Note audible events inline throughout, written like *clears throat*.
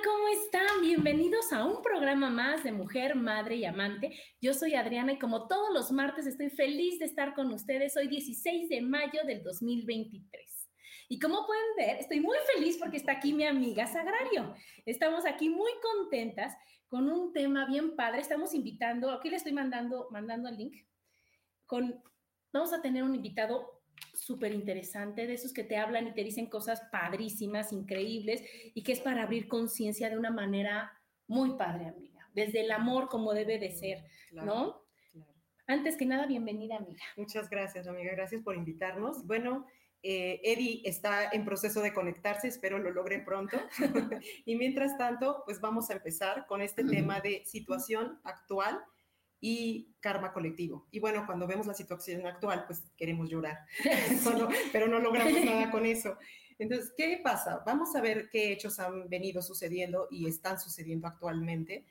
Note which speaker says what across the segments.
Speaker 1: ¿Cómo están? Bienvenidos a un programa más de Mujer, Madre y Amante. Yo soy Adriana y como todos los martes estoy feliz de estar con ustedes hoy 16 de mayo del 2023. Y como pueden ver, estoy muy feliz porque está aquí mi amiga Sagrario. Estamos aquí muy contentas con un tema bien padre. Estamos invitando, aquí le estoy mandando, mandando el link, con, vamos a tener un invitado súper interesante, de esos que te hablan y te dicen cosas padrísimas, increíbles, y que es para abrir conciencia de una manera muy padre, amiga, desde el amor como debe de ser, ¿no? Antes que nada, bienvenida, amiga.
Speaker 2: Muchas gracias, amiga, gracias por invitarnos. Bueno, eh, Eddie está en proceso de conectarse, espero lo logre pronto. *laughs* y mientras tanto, pues vamos a empezar con este *clears throat* tema de situación actual y karma colectivo. Y bueno, cuando vemos la situación actual, pues queremos llorar, *laughs* *laughs* pero no logramos *laughs* nada con eso. Entonces, ¿qué pasa? Vamos a ver qué hechos han venido sucediendo y están sucediendo actualmente.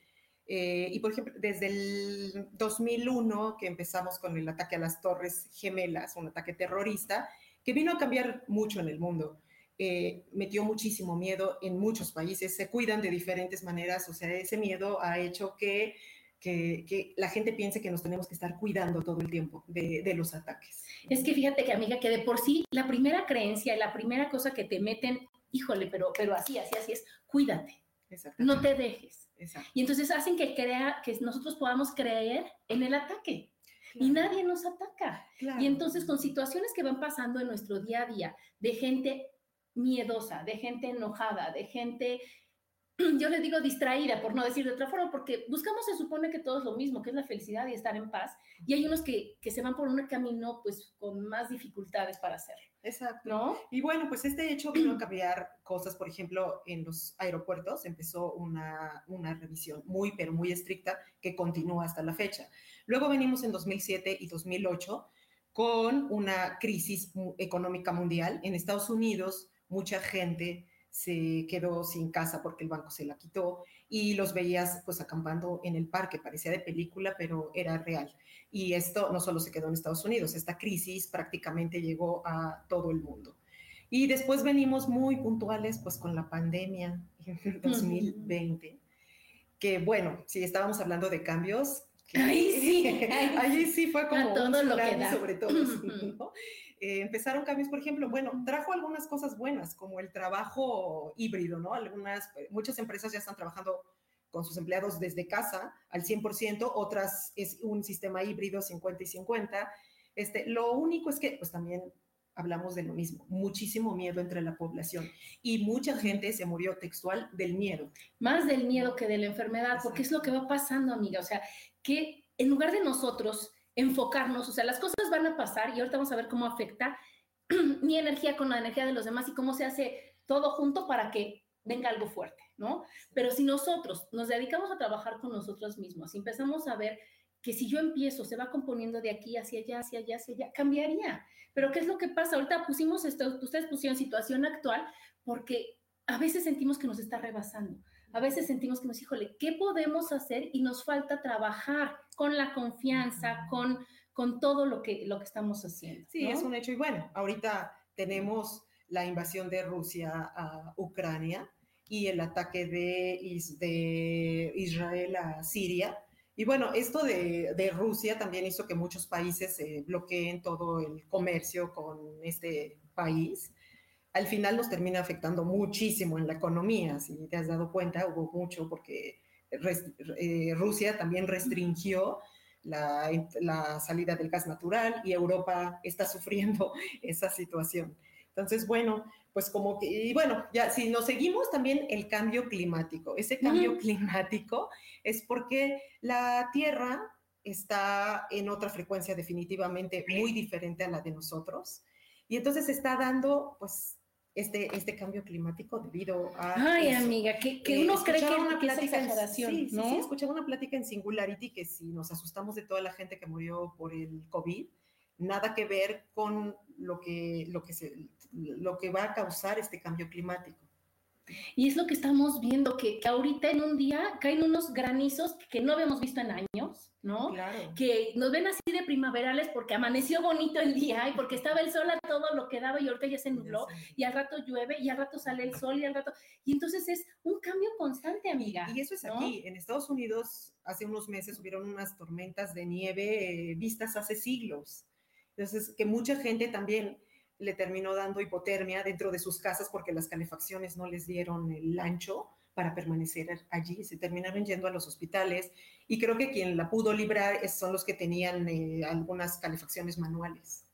Speaker 2: Eh, y por ejemplo, desde el 2001 que empezamos con el ataque a las Torres Gemelas, un ataque terrorista, que vino a cambiar mucho en el mundo. Eh, metió muchísimo miedo en muchos países, se cuidan de diferentes maneras, o sea, ese miedo ha hecho que que, la gente piense que nos tenemos que estar cuidando todo el tiempo de, los ataques.
Speaker 1: Es que fíjate que, amiga, que de por sí la primera creencia y la primera cosa que te meten, híjole, pero, pero así, así, así es, cuídate. No te dejes. Y entonces hacen que, crea, que nosotros podamos creer en el ataque. Y nadie nos ataca. Y entonces con situaciones que van pasando en nuestro día a día, de gente miedosa, de gente enojada, de gente *clears throat* yo le digo distraída, por no decir de otra forma, porque buscamos, se supone que todo es lo mismo, que es la felicidad y estar en paz, y hay unos que, que se van por un camino, pues, con más dificultades para hacerlo.
Speaker 2: Exacto. ¿No? Y bueno, pues este hecho vino a cambiar cosas, por ejemplo, en los aeropuertos empezó una, una revisión muy, pero muy estricta que continúa hasta la fecha. Luego venimos en 2007 y 2008 con una crisis económica mundial. En Estados Unidos, mucha gente se quedó sin casa porque el banco se la quitó y los veías pues acampando en el parque, parecía de película, pero era real. Y esto no solo se quedó en Estados Unidos, esta crisis prácticamente llegó a todo el mundo. Y después venimos muy puntuales pues con la pandemia en 2020, que bueno, si estábamos hablando de cambios,
Speaker 1: ahí sí, *laughs*
Speaker 2: ahí sí fue como todo lo que sobre todo, ¿no? Eh, empezaron cambios, por ejemplo, bueno, trajo algunas cosas buenas, como el trabajo híbrido, ¿no? Algunas, eh, muchas empresas ya están trabajando con sus empleados desde casa al 100%, otras es un sistema híbrido 50 y 50. Este, lo único es que, pues también hablamos de lo mismo, muchísimo miedo entre la población y mucha gente se murió textual del miedo.
Speaker 1: Más del miedo que de la enfermedad, porque es lo que va pasando, amiga. O sea, que en lugar de nosotros enfocarnos, o sea, las cosas van a pasar y ahorita vamos a ver cómo afecta *clears throat* mi energía con la energía de los demás y cómo se hace todo junto para que venga algo fuerte, ¿no? Pero si nosotros nos dedicamos a trabajar con nosotros mismos y empezamos a ver que si yo empiezo, se va componiendo de aquí hacia allá, hacia allá, hacia allá, cambiaría. Pero ¿qué es lo que pasa? Ahorita pusimos esto, ustedes pusieron situación actual porque a veces sentimos que nos está rebasando a veces sentimos que nos, híjole, ¿qué podemos hacer? Y nos falta trabajar con la confianza, con, con todo lo que, lo que estamos haciendo.
Speaker 2: Sí, es un hecho. Y bueno, ahorita tenemos la invasión de Rusia a Ucrania y el ataque de, de Israel a Siria. Y bueno, esto de, de, Rusia también hizo que muchos países eh, bloqueen todo el comercio con este país. Al final nos termina afectando muchísimo en la economía, si te has dado cuenta, hubo mucho porque eh, Rusia también restringió la, la, salida del gas natural y Europa está sufriendo *laughs* esa situación. Entonces, bueno, pues como que, y bueno, ya si nos seguimos también el cambio climático, ese cambio climático es porque la Tierra está en otra frecuencia definitivamente muy diferente a la de nosotros y entonces está dando pues este, este cambio climático debido a...
Speaker 1: Ay, amiga, que, que uno cree que,
Speaker 2: una plática
Speaker 1: es exageración,
Speaker 2: sí,
Speaker 1: ¿no?
Speaker 2: Sí, sí, escuchaba una plática en Singularity que si nos asustamos de toda la gente que murió por el COVID, nada que ver con lo que, lo que, se, lo que va a causar este cambio climático.
Speaker 1: Y es lo que estamos viendo, que, que, ahorita en un día caen unos granizos que no habíamos visto en años, ¿no?
Speaker 2: Claro.
Speaker 1: Que nos ven así de primaverales porque amaneció bonito el día y porque estaba el sol a todo lo que daba y ahorita ya se nubló y al rato llueve y al rato sale el sol y al rato... Y entonces es un cambio constante, amiga.
Speaker 2: Y eso es ¿no? aquí. En Estados Unidos hace unos meses hubieron unas tormentas de nieve eh, vistas hace siglos. Entonces, que mucha gente también le terminó dando hipotermia dentro de sus casas porque las calefacciones no les dieron el ancho para permanecer allí, se terminaron yendo a los hospitales y creo que quien la pudo librar son los que tenían eh, algunas calefacciones manuales.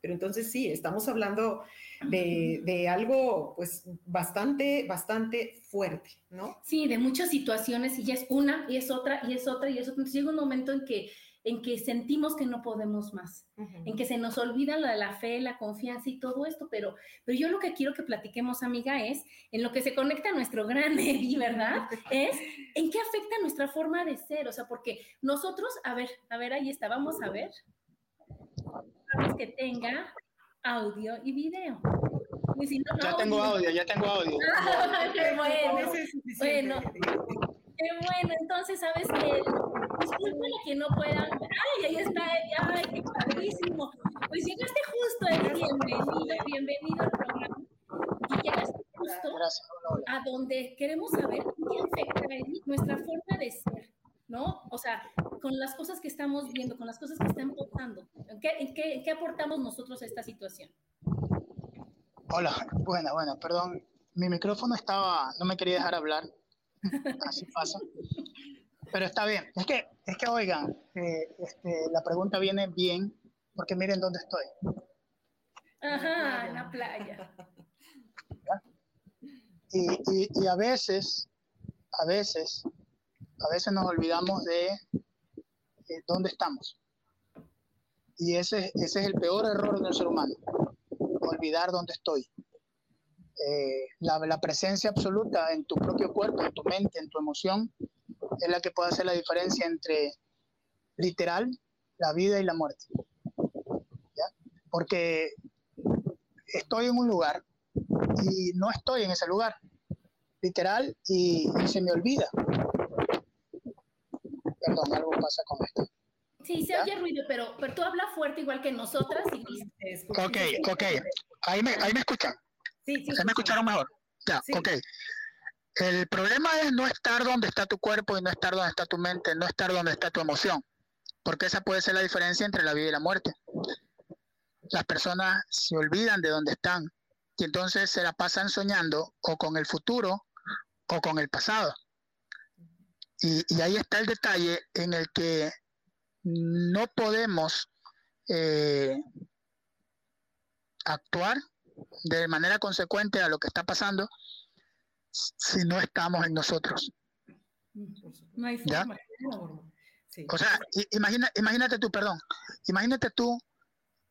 Speaker 2: Pero entonces sí, estamos hablando de, de, algo pues bastante, bastante fuerte, ¿no?
Speaker 1: Sí, de muchas situaciones y ya es una y es otra y es otra y es otra. Entonces llega un momento en que en que sentimos que no podemos más, uh -huh. en que se nos olvida la, la fe, la confianza y todo esto, pero, pero yo lo que quiero que platiquemos, amiga, es en lo que se conecta nuestro gran *laughs* Eddie, ¿verdad? es en qué afecta nuestra forma de ser, o sea, porque nosotros, a ver, a ver, ahí está, vamos a ver, que tenga audio y video.
Speaker 3: Y si no, ya tengo audio, ya tengo audio. *laughs*
Speaker 1: Ah, qué bueno. Bueno, qué bueno. Entonces, ¿sabes qué? Disculpen a que no puedan. Ay, ahí está ella. Ay, qué padrísimo. Pues llegaste justo, Eddie. Bienvenido, bienvenido al programa. Y llegaste justo a donde queremos saber qué afecta, nuestra forma de ser. ¿no? O sea, con las cosas que estamos viendo, con las cosas que están pasando. ¿En qué, qué, qué aportamos nosotros a esta situación?
Speaker 3: Hola, bueno, bueno, perdón. Mi micrófono estaba, no me quería dejar hablar. *laughs* Así pasa. Pero está bien. Es que, es que oigan, eh, este, la pregunta viene bien, porque miren dónde estoy.
Speaker 1: Ajá, en la playa. *laughs*
Speaker 3: Y, y, y, a veces, a veces, a veces nos olvidamos de, de dónde estamos. Y ese, ese es el peor error del ser humano, olvidar dónde estoy. Eh, la, la, presencia absoluta en tu propio cuerpo, en tu mente, en tu emoción, es la que puede hacer la diferencia entre literal, la vida y la muerte. ¿Ya? Porque estoy en un lugar y no estoy en ese lugar, literal, y, y se me olvida. Perdón, algo pasa con esto.
Speaker 1: Sí, se ¿Ya? oye ruido, pero, pero tú hablas fuerte igual que nosotras y listo.
Speaker 3: Ok, ok. Ahí me, ahí me escuchan.
Speaker 1: Sí, sí.
Speaker 3: ¿Se me escucharon mejor? Ya, sí. ok. El problema es no estar donde está tu cuerpo y no estar donde está tu mente, no estar donde está tu emoción, porque esa puede ser la diferencia entre la vida y la muerte. Las personas se olvidan de dónde están y entonces se la pasan soñando o con el futuro o con el pasado. Y, ahí está el detalle en el que no podemos eh, actuar de manera consecuente a lo que está pasando si no estamos en nosotros.
Speaker 1: No hay forma.
Speaker 3: Sí. O sea, imagina, imagínate tú, perdón, imagínate tú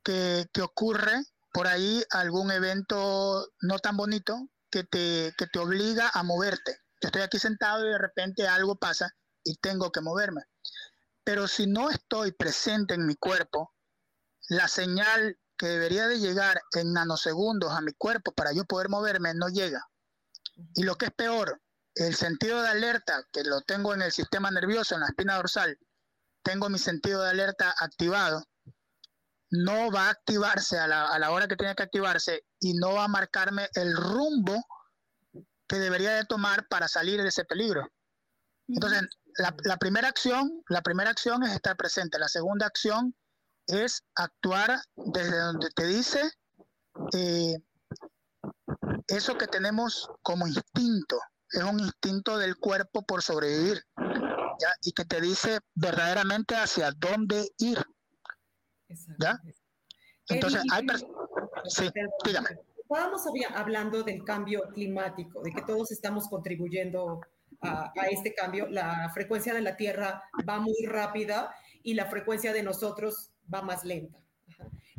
Speaker 3: que, que, ocurre por ahí algún evento no tan bonito que te, que te obliga a moverte. Yo estoy aquí sentado y de repente algo pasa y tengo que moverme. Pero si no estoy presente en mi cuerpo, la señal que debería de llegar en nanosegundos a mi cuerpo para yo poder moverme no llega. Y lo que es peor, el sentido de alerta, que lo tengo en el sistema nervioso, en la espina dorsal, tengo mi sentido de alerta activado, no va a activarse a la, a la hora que tiene que activarse y no va a marcarme el rumbo que debería de tomar para salir de ese peligro. Entonces, la, primera acción, la primera acción es estar presente. La segunda acción es actuar desde donde te dice eh, eso que tenemos como instinto. Es un instinto del cuerpo por sobrevivir. Y que te dice verdaderamente hacia dónde ir. ¿Ya? Entonces, hay Sí, dígame.
Speaker 2: Estábamos hablando del cambio climático, de que todos estamos contribuyendo a, este cambio. La frecuencia de la Tierra va muy rápida y la frecuencia de nosotros va más lenta.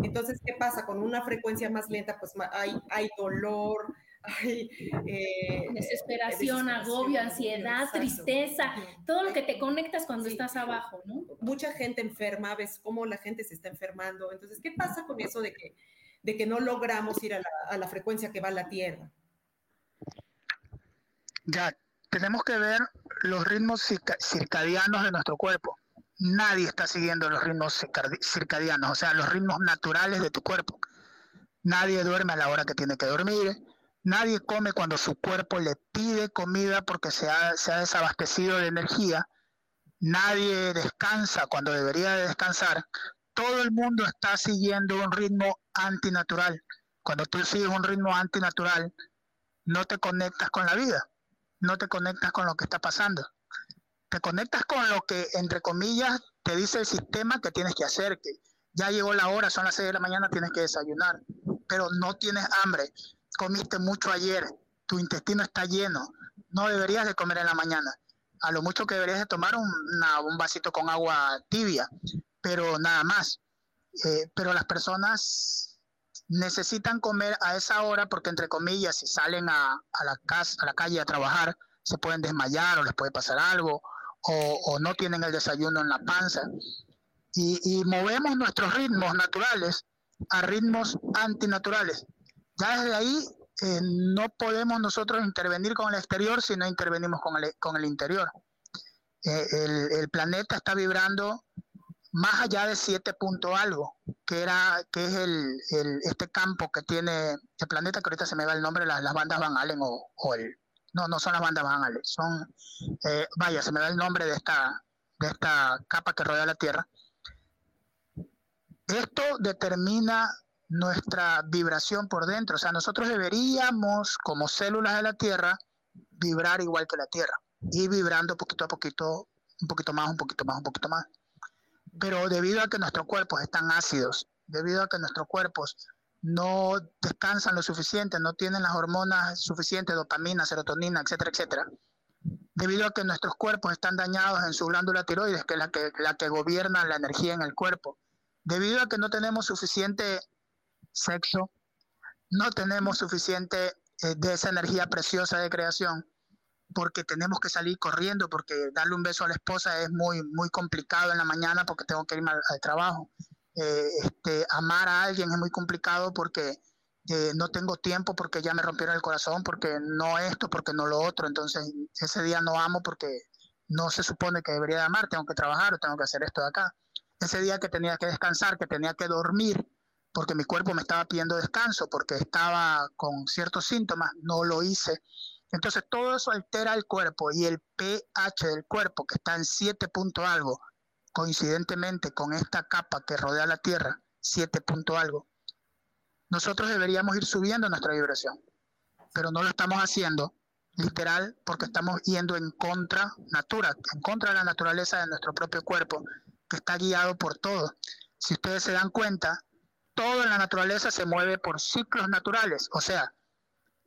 Speaker 2: Entonces, ¿qué pasa? Con una frecuencia más lenta, pues hay, hay dolor, *laughs* hay
Speaker 1: eh, desesperación, agobio, ansiedad, tristeza, todo lo que te conectas cuando estás abajo, ¿no?
Speaker 2: Mucha gente enferma, ves cómo la gente se está enfermando. Entonces, ¿qué pasa con eso de que, de que no logramos ir a la, a la frecuencia que va la Tierra?
Speaker 3: Ya, tenemos que ver los ritmos circadianos de nuestro cuerpo. Nadie está siguiendo los ritmos circadianos, o sea, los ritmos naturales de tu cuerpo. Nadie duerme a la hora que tiene que dormir. Nadie come cuando su cuerpo le pide comida porque se ha, se ha desabastecido de energía. Nadie descansa cuando debería de descansar. Todo el mundo está siguiendo un ritmo antinatural. Cuando tú sigues un ritmo antinatural, no te conectas con la vida no te conectas con lo que está pasando. Te conectas con lo que, entre comillas, te dice el sistema que tienes que hacer, que ya llegó la hora, son las 6 de la mañana, tienes que desayunar, pero no tienes hambre, comiste mucho ayer, tu intestino está lleno, no deberías de comer en la mañana. A lo mucho que deberías de tomar un vasito con agua tibia, pero nada más. Eh, pero las personas necesitan comer a esa hora porque, entre comillas, si salen a, la, casa, a la calle a trabajar, se pueden desmayar o les puede pasar algo o, no tienen el desayuno en la panza. Y, movemos nuestros ritmos naturales a ritmos antinaturales. Ya desde ahí eh, no podemos nosotros intervenir con el exterior si no intervenimos con el, con el interior. Eh, el, el, planeta está vibrando más allá de 7 punto algo, que era que es el, este campo que tiene el planeta, que ahorita se me va el nombre, las, las bandas Van Allen o, el... No, no son las bandas Van son... Eh, vaya, se me da el nombre de esta, de esta capa que rodea la Tierra. Esto determina nuestra vibración por dentro, o sea, nosotros deberíamos, como células de la Tierra, vibrar igual que la Tierra, y vibrando poquito a poquito, un poquito más, un poquito más, un poquito más pero debido a que nuestros cuerpos están ácidos, debido a que nuestros cuerpos no descansan lo suficiente, no tienen las hormonas suficientes, dopamina, serotonina, etcétera, etcétera, debido a que nuestros cuerpos están dañados en su glándula tiroides, que es la que, la que gobierna la energía en el cuerpo, debido a que no tenemos suficiente sexo, no tenemos suficiente eh, de esa energía preciosa de creación, porque tenemos que salir corriendo, porque darle un beso a la esposa es muy, muy complicado en la mañana porque tengo que irme al, trabajo. Eh, este, amar a alguien es muy complicado porque eh, no tengo tiempo, porque ya me rompieron el corazón, porque no esto, porque no lo otro. Entonces, ese día no amo porque no se supone que debería de amar, tengo que trabajar o tengo que hacer esto de acá. Ese día que tenía que descansar, que tenía que dormir, porque mi cuerpo me estaba pidiendo descanso, porque estaba con ciertos síntomas, no lo hice entonces todo eso altera el cuerpo y el pH del cuerpo, que está en 7 punto algo, coincidentemente con esta capa que rodea la Tierra, 7 punto algo, nosotros deberíamos ir subiendo nuestra vibración, pero no lo estamos haciendo literal porque estamos yendo en contra natura, en contra de la naturaleza de nuestro propio cuerpo, que está guiado por todo. Si ustedes se dan cuenta, todo en la naturaleza se mueve por ciclos naturales, o sea,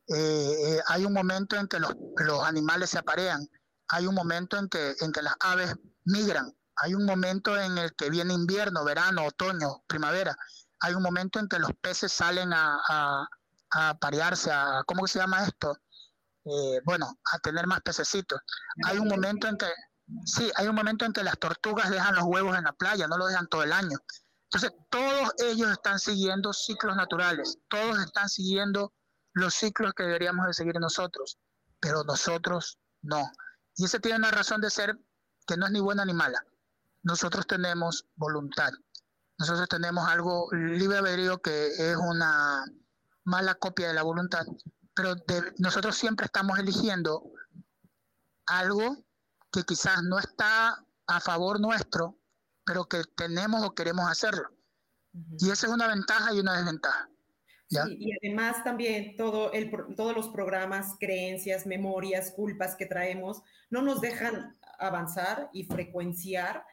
Speaker 3: eh, eh, hay un momento en que los, animales se aparean, hay un momento en que, en que las aves migran, hay un momento en el que viene invierno, verano, otoño, primavera, hay un momento en que los peces salen a, a, a parearse, ¿cómo se llama esto? Eh, bueno, a tener más pececitos. Hay un momento en que, sí, hay un momento en que las tortugas dejan los huevos en la playa, no lo dejan todo el año. Entonces, todos ellos están siguiendo ciclos naturales, todos están siguiendo los ciclos que deberíamos de seguir nosotros, pero nosotros no. Y ese tiene una razón de ser que no es ni buena ni mala. Nosotros tenemos voluntad. Nosotros tenemos algo libre albedrío que es una mala copia de la voluntad, pero nosotros siempre estamos eligiendo algo que quizás no está a favor nuestro, pero que tenemos o queremos hacerlo. Y esa es una ventaja y una desventaja.
Speaker 2: y además también todo el, todos los programas, creencias, memorias, culpas que traemos no nos dejan avanzar y frecuenciar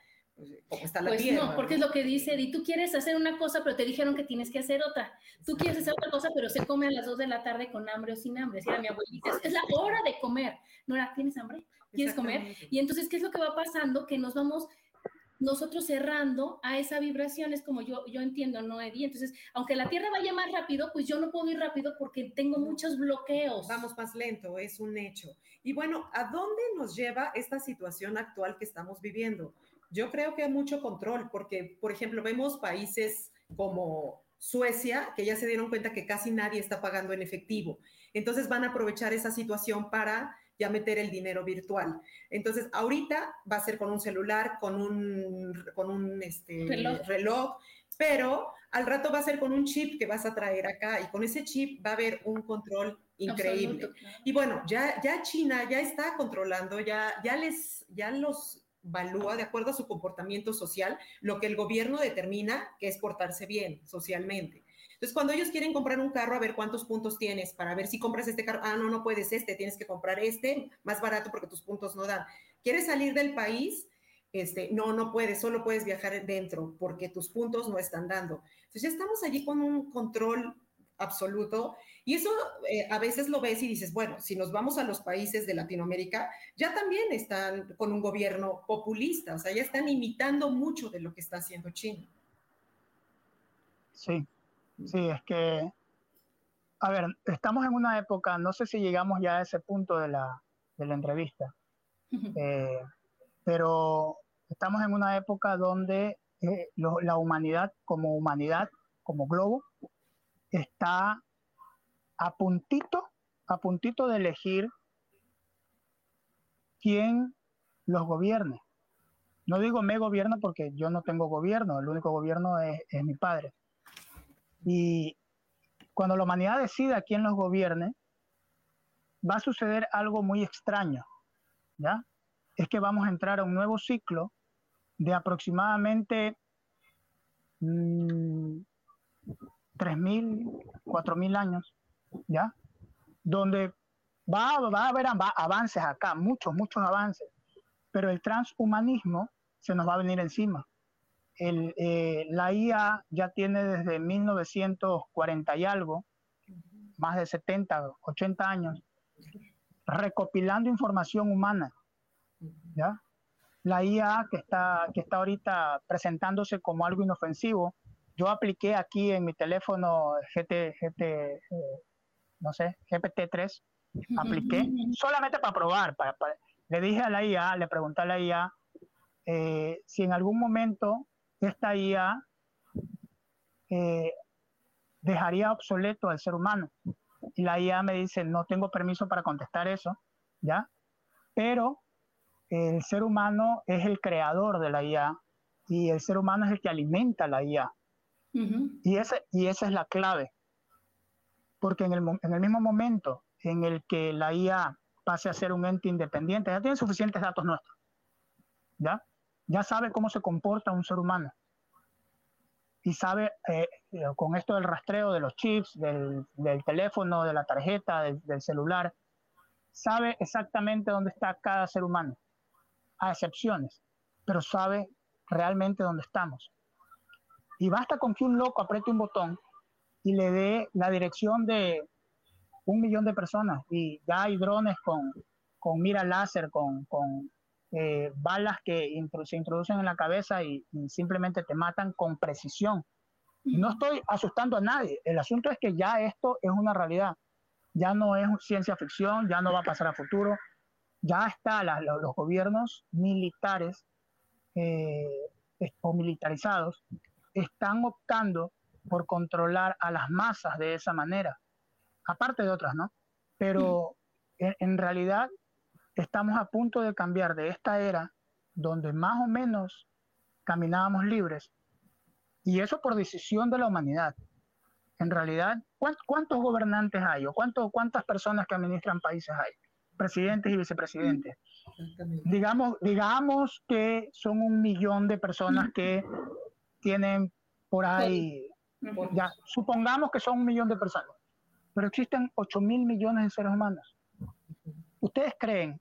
Speaker 2: pues, está la pues
Speaker 1: no, porque es lo que dice y tú quieres hacer una cosa, pero te dijeron que tienes que hacer otra. Tú quieres hacer otra cosa, pero se come a las 2 de la tarde con hambre o sin hambre. Decía mi abuelita, es la hora de comer. No era, ¿tienes hambre? ¿Quieres comer? Y entonces, ¿qué es lo que va pasando? Que nos vamos nosotros cerrando a esa vibración, es como yo, yo entiendo, ¿no, Eddie? Entonces, aunque la Tierra vaya más rápido, pues yo no puedo ir rápido porque tengo muchos bloqueos.
Speaker 2: Vamos más lento, es un hecho. Y bueno, ¿a dónde nos lleva esta situación actual que estamos viviendo? Yo creo que hay mucho control, porque, por ejemplo, vemos países como Suecia, que ya se dieron cuenta que casi nadie está pagando en efectivo. Entonces van a aprovechar esa situación para ya meter el dinero virtual. Entonces, ahorita va a ser con un celular, con un, con un este, reloj. pero al rato va a ser con un chip que vas a traer acá y con ese chip va a haber un control increíble. Y bueno, ya, ya China ya está controlando, ya, ya les, ya los valúa de acuerdo a su comportamiento social lo que el gobierno determina que es portarse bien socialmente. Entonces, cuando ellos quieren comprar un carro, a ver cuántos puntos tienes, para ver si compras este carro, ah, no, no puedes este, tienes que comprar este, más barato porque tus puntos no dan. ¿Quieres salir del país? Este, no, no puedes, solo puedes viajar dentro porque tus puntos no están dando. Entonces, ya estamos allí con un control absoluto. Y eso eh, a veces lo ves y dices, bueno, si nos vamos a los países de Latinoamérica, ya también están con un gobierno populista, o sea, ya están imitando mucho de lo que está haciendo China.
Speaker 3: Sí, sí, es que, a ver, estamos en una época, no sé si llegamos ya a ese punto de la, de la entrevista, *laughs* eh, pero estamos en una época donde eh, la humanidad como humanidad, como globo, está a puntito, a puntito de elegir quién los gobierne. No digo me gobierno porque yo no tengo gobierno, el único gobierno es, mi padre. Y cuando la humanidad decida quién los gobierne, va a suceder algo muy extraño, ¿ya? Es que vamos a entrar a un nuevo ciclo de aproximadamente mmm, 3.000, 4.000 años, ¿ya? Donde va, va a haber avances acá, muchos, muchos avances, pero el transhumanismo se nos va a venir encima. El, eh, la IA ya tiene desde 1940 y algo, más de 70, 80 años, recopilando información humana. ¿ya? La IA que está, que está ahorita presentándose como algo inofensivo, yo apliqué aquí en mi teléfono GT, GT eh, no sé, GPT-3, apliqué solamente para probar. Para, le dije a la IA, le pregunté a la IA eh, si en algún momento esta IA eh, dejaría obsoleto al ser humano. Y la IA me dice, no tengo permiso para contestar eso, ¿ya? Pero el ser humano es el creador de la IA y el ser humano es el que alimenta la IA y, ese, y esa es la clave. Porque en el, en el mismo momento en el que la IA pase a ser un ente independiente, ya tiene suficientes datos nuestros. ¿Ya? Ya sabe cómo se comporta un ser humano. Y sabe, eh, eh, con esto del rastreo de los chips, del, del teléfono, de la tarjeta, del, del, celular, sabe exactamente dónde está cada ser humano, a excepciones, pero sabe realmente dónde estamos. Y basta con que un loco apriete un botón y le dé la dirección de un millón de personas. Y ya hay drones con, con mira láser, con, con eh, balas que se introducen en la cabeza y, simplemente te matan con precisión. No estoy asustando a nadie. El asunto es que ya esto es una realidad. Ya no es ciencia ficción, ya no va a pasar a futuro. Ya está los gobiernos militares eh, o militarizados están optando por controlar a las masas de esa manera, aparte de otras, ¿no? Pero en, realidad estamos a punto de cambiar de esta era donde más o menos caminábamos libres, y eso por decisión de la humanidad. en realidad, ¿cuántos gobernantes hay o cuántas personas que administran países hay? Presidentes y vicepresidentes. Digamos, digamos que son un millón de personas que tienen por ahí, ya, supongamos que son un millón de personas, pero existen 8 mil millones de seres humanos. ¿Ustedes creen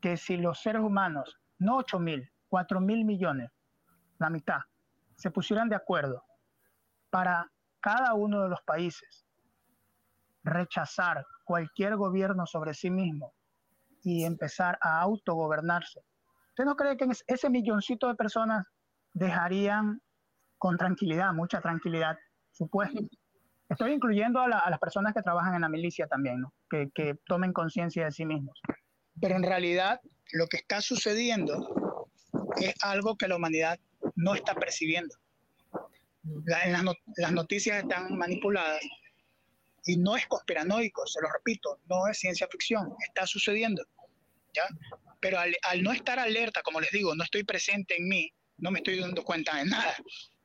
Speaker 3: que si los seres humanos, no 8 mil, 4 mil millones, la mitad, se pusieran de acuerdo para cada uno de los países rechazar cualquier gobierno sobre sí mismo y empezar a autogobernarse. ¿Usted no cree que ese milloncito de personas dejarían con tranquilidad, mucha tranquilidad, su puesto? Estoy incluyendo a, las personas que trabajan en la milicia también, que, que tomen conciencia de sí mismos. Pero en realidad lo que está sucediendo es algo que la humanidad no está percibiendo las, noticias están manipuladas y no es conspiranoico, se lo repito, no es ciencia ficción, está sucediendo, ¿ya? Pero al, no estar alerta, como les digo, no estoy presente en mí, no me estoy dando cuenta de nada,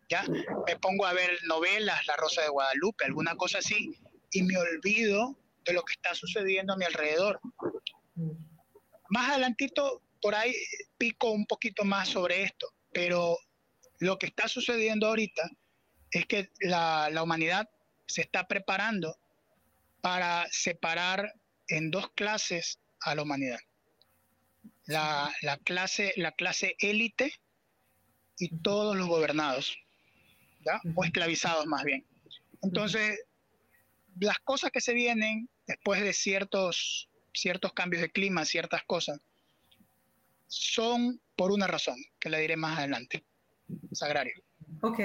Speaker 3: ¿ya? Me pongo a ver novelas, La Rosa de Guadalupe, alguna cosa así, y me olvido de lo que está sucediendo a mi alrededor. Más adelantito, por ahí pico un poquito más sobre esto, pero lo que está sucediendo ahorita es que la, humanidad se está preparando para separar en dos clases a la humanidad. La, clase, la clase élite y todos los gobernados, o esclavizados más bien. Entonces, las cosas que se vienen después de ciertos, ciertos cambios de clima, ciertas cosas, son por una razón, que la diré más adelante. Sagrario.
Speaker 2: Ok,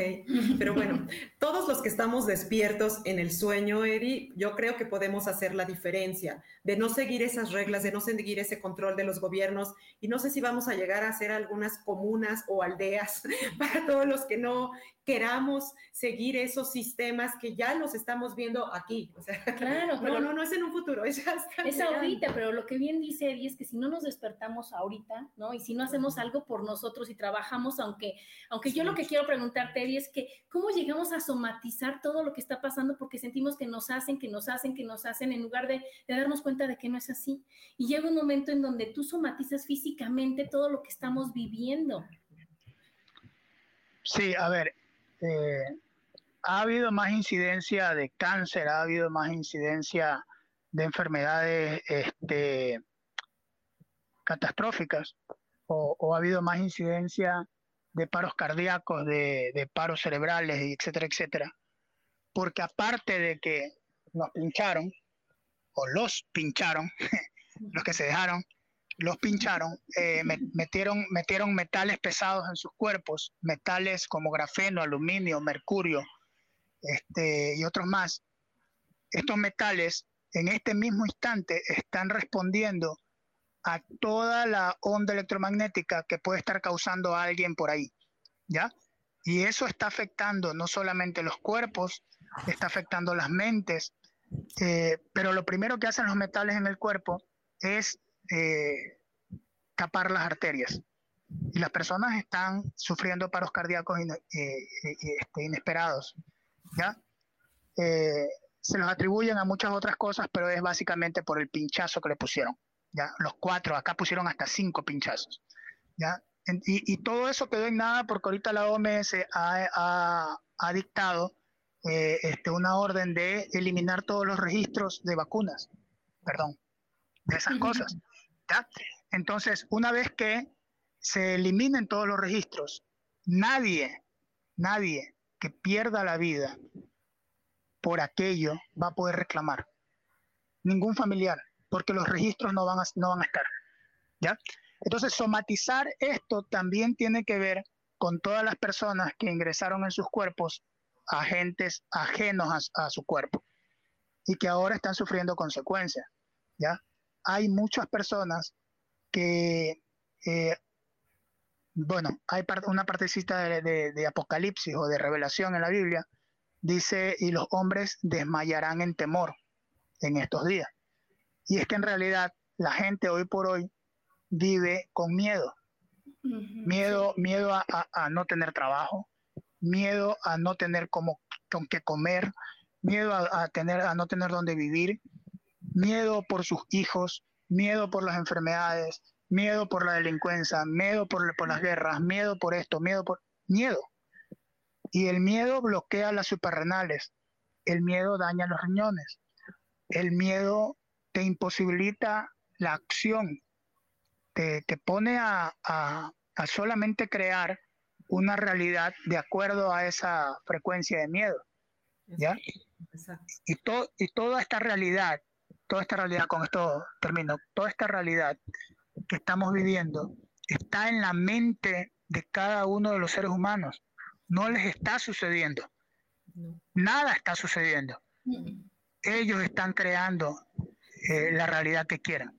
Speaker 2: pero bueno, todos los que estamos despiertos en el sueño, Eri, yo creo que podemos hacer la diferencia de no seguir esas reglas, de no seguir ese control de los gobiernos. Y no sé si vamos a llegar a hacer algunas comunas o aldeas *laughs* para todos los que no queramos seguir esos sistemas que ya los estamos viendo aquí. O sea, *laughs* claro, pero no, no, es en un futuro, *laughs* es
Speaker 1: Es ahorita, pero lo que bien dice Eddie es que si no nos despertamos ahorita, ¿no? Y si no hacemos algo por nosotros y trabajamos, aunque, aunque yo lo que quiero preguntarte, es que cómo llegamos a somatizar todo lo que está pasando porque sentimos que nos hacen, que nos hacen, que nos hacen, en lugar de, de darnos cuenta de que no es así. Y llega un momento en donde tú somatizas físicamente todo lo que estamos viviendo.
Speaker 3: Sí, a ver, este, ha habido más incidencia de cáncer, ha habido más incidencia de enfermedades este, catastróficas o, ha habido más incidencia de paros cardíacos, de, paros cerebrales, etcétera, etcétera. Porque aparte de que nos pincharon, o los pincharon, *laughs* los que se dejaron, los pincharon, eh, metieron, metieron metales pesados en sus cuerpos, metales como grafeno, aluminio, mercurio este, y otros más. Estos metales en este mismo instante están respondiendo a toda la onda electromagnética que puede estar causando a alguien por ahí, ¿ya? Y eso está afectando no solamente los cuerpos, está afectando las mentes, eh, pero lo primero que hacen los metales en el cuerpo es eh, tapar las arterias. Y las personas están sufriendo paros cardíacos eh, eh, este, inesperados. ¿ya? se los atribuyen a muchas otras cosas, pero es básicamente por el pinchazo que le pusieron. ¿Ya? Los cuatro, acá pusieron hasta cinco pinchazos. ¿ya? Y, todo eso quedó en nada porque ahorita la OMS ha, ha, dictado este, una orden de eliminar todos los registros de vacunas, perdón, de esas cosas. Entonces, una vez que se eliminen todos los registros, nadie, nadie que pierda la vida por aquello va a poder reclamar. Ningún familiar, porque los registros no van a, no van a estar. ¿Ya? Entonces, somatizar esto también tiene que ver con todas las personas que ingresaron en sus cuerpos agentes ajenos a, a su cuerpo y que ahora están sufriendo consecuencias. ¿ya? hay muchas personas que, eh, bueno, hay una partecita de, de, Apocalipsis o de revelación en la Biblia, dice, y los hombres desmayarán en temor en estos días. Y es que en realidad la gente hoy por hoy vive con miedo. Miedo, miedo a, no tener trabajo, miedo a no tener como, con qué comer, miedo a, tener, a no tener dónde vivir, miedo por sus hijos, miedo por las enfermedades, miedo por la delincuencia, miedo por, por las guerras, miedo por esto, miedo por... Miedo. Y el miedo bloquea las suprarrenales, el miedo daña los riñones, el miedo te imposibilita la acción, te, pone a, solamente crear una realidad de acuerdo a esa frecuencia de miedo. ¿ya? Y, y toda esta realidad, toda esta realidad, con esto termino, toda esta realidad que estamos viviendo está en la mente de cada uno de los seres humanos. No les está sucediendo. Nada está sucediendo. Ellos están creando eh, la realidad que quieran.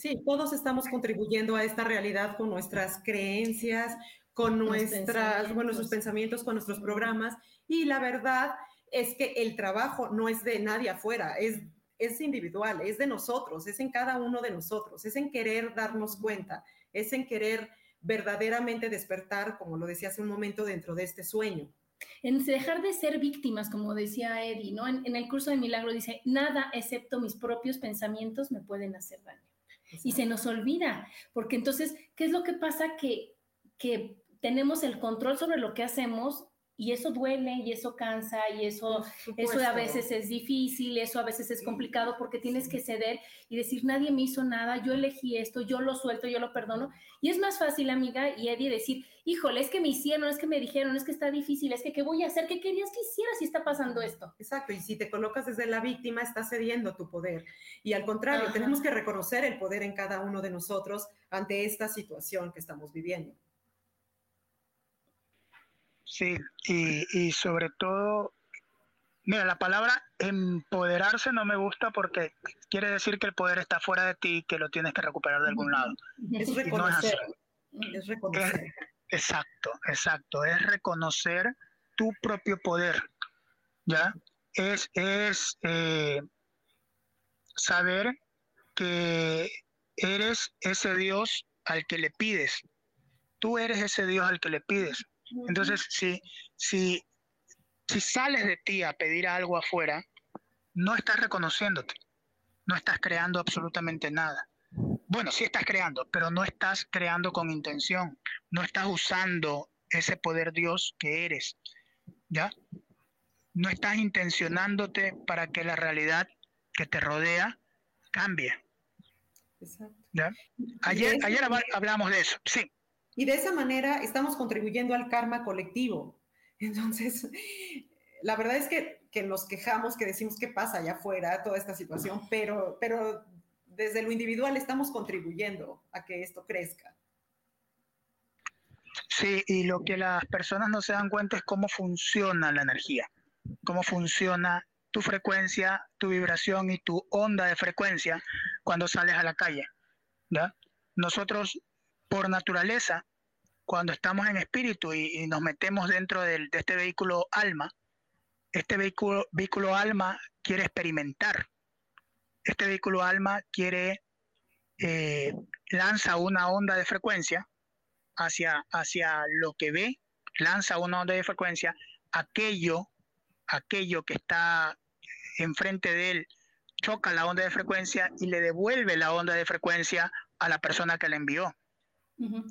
Speaker 2: Sí, todos estamos contribuyendo a esta realidad con nuestras creencias, con nuestras, bueno, nuestros pensamientos, con nuestros programas. Y la verdad es que el trabajo no es de nadie afuera, es, es individual, es de nosotros, es en cada uno de nosotros, es en querer darnos cuenta, es en querer verdaderamente despertar, como lo decía hace un momento, dentro de este sueño.
Speaker 1: En dejar de ser víctimas, como decía Eddie, ¿no? En, el curso de milagro dice, nada excepto mis propios pensamientos me pueden hacer daño. Y se nos olvida, porque entonces, ¿qué es lo que pasa? Que, que tenemos el control sobre lo que hacemos y eso duele y eso cansa y eso, eso a veces es difícil, eso a veces es complicado porque tienes que ceder y decir, nadie me hizo nada, yo elegí esto, yo lo suelto, yo lo perdono. Y es más fácil, amiga y Eddie, decir, híjole, es que me hicieron, es que me dijeron, es que está difícil, es que qué voy a hacer, qué querías que hiciera si está pasando esto.
Speaker 2: Exacto, y si te colocas desde la víctima, estás cediendo tu poder. Y al contrario, tenemos que reconocer el poder en cada uno de nosotros ante esta situación que estamos viviendo.
Speaker 3: Sí, y, sobre todo, mira, la palabra empoderarse no me gusta porque quiere decir que el poder está fuera de ti y que lo tienes que recuperar de algún lado.
Speaker 2: Es reconocer. es, reconocer.
Speaker 3: exacto, exacto. Es reconocer tu propio poder. ¿Ya? Es, es eh, saber que eres ese Dios al que le pides. Tú eres ese Dios al que le pides. Entonces, si, si, si sales de ti a pedir algo afuera, no estás reconociéndote, no estás creando absolutamente nada. Bueno, sí estás creando, pero no estás creando con intención, no estás usando ese poder Dios que eres, ¿ya? No estás intencionándote para que la realidad que te rodea cambie. ¿Ya? Ayer, ayer hablamos de eso, sí.
Speaker 2: Y de esa manera estamos contribuyendo al karma colectivo. Entonces, la verdad es que, nos quejamos, que decimos qué pasa allá afuera, toda esta situación, pero, pero desde lo individual estamos contribuyendo a que esto crezca.
Speaker 3: Sí, y lo que las personas no se dan cuenta es cómo funciona la energía, cómo funciona tu frecuencia, tu vibración y tu onda de frecuencia cuando sales a la calle. ¿ya? Nosotros por naturaleza, cuando estamos en espíritu y, nos metemos dentro de este vehículo alma, este vehículo, vehículo alma quiere experimentar. Este vehículo alma quiere, eh, lanza una onda de frecuencia hacia, hacia lo que ve, lanza una onda de frecuencia, aquello, aquello que está enfrente de él choca la onda de frecuencia y le devuelve la onda de frecuencia a la persona que le envió.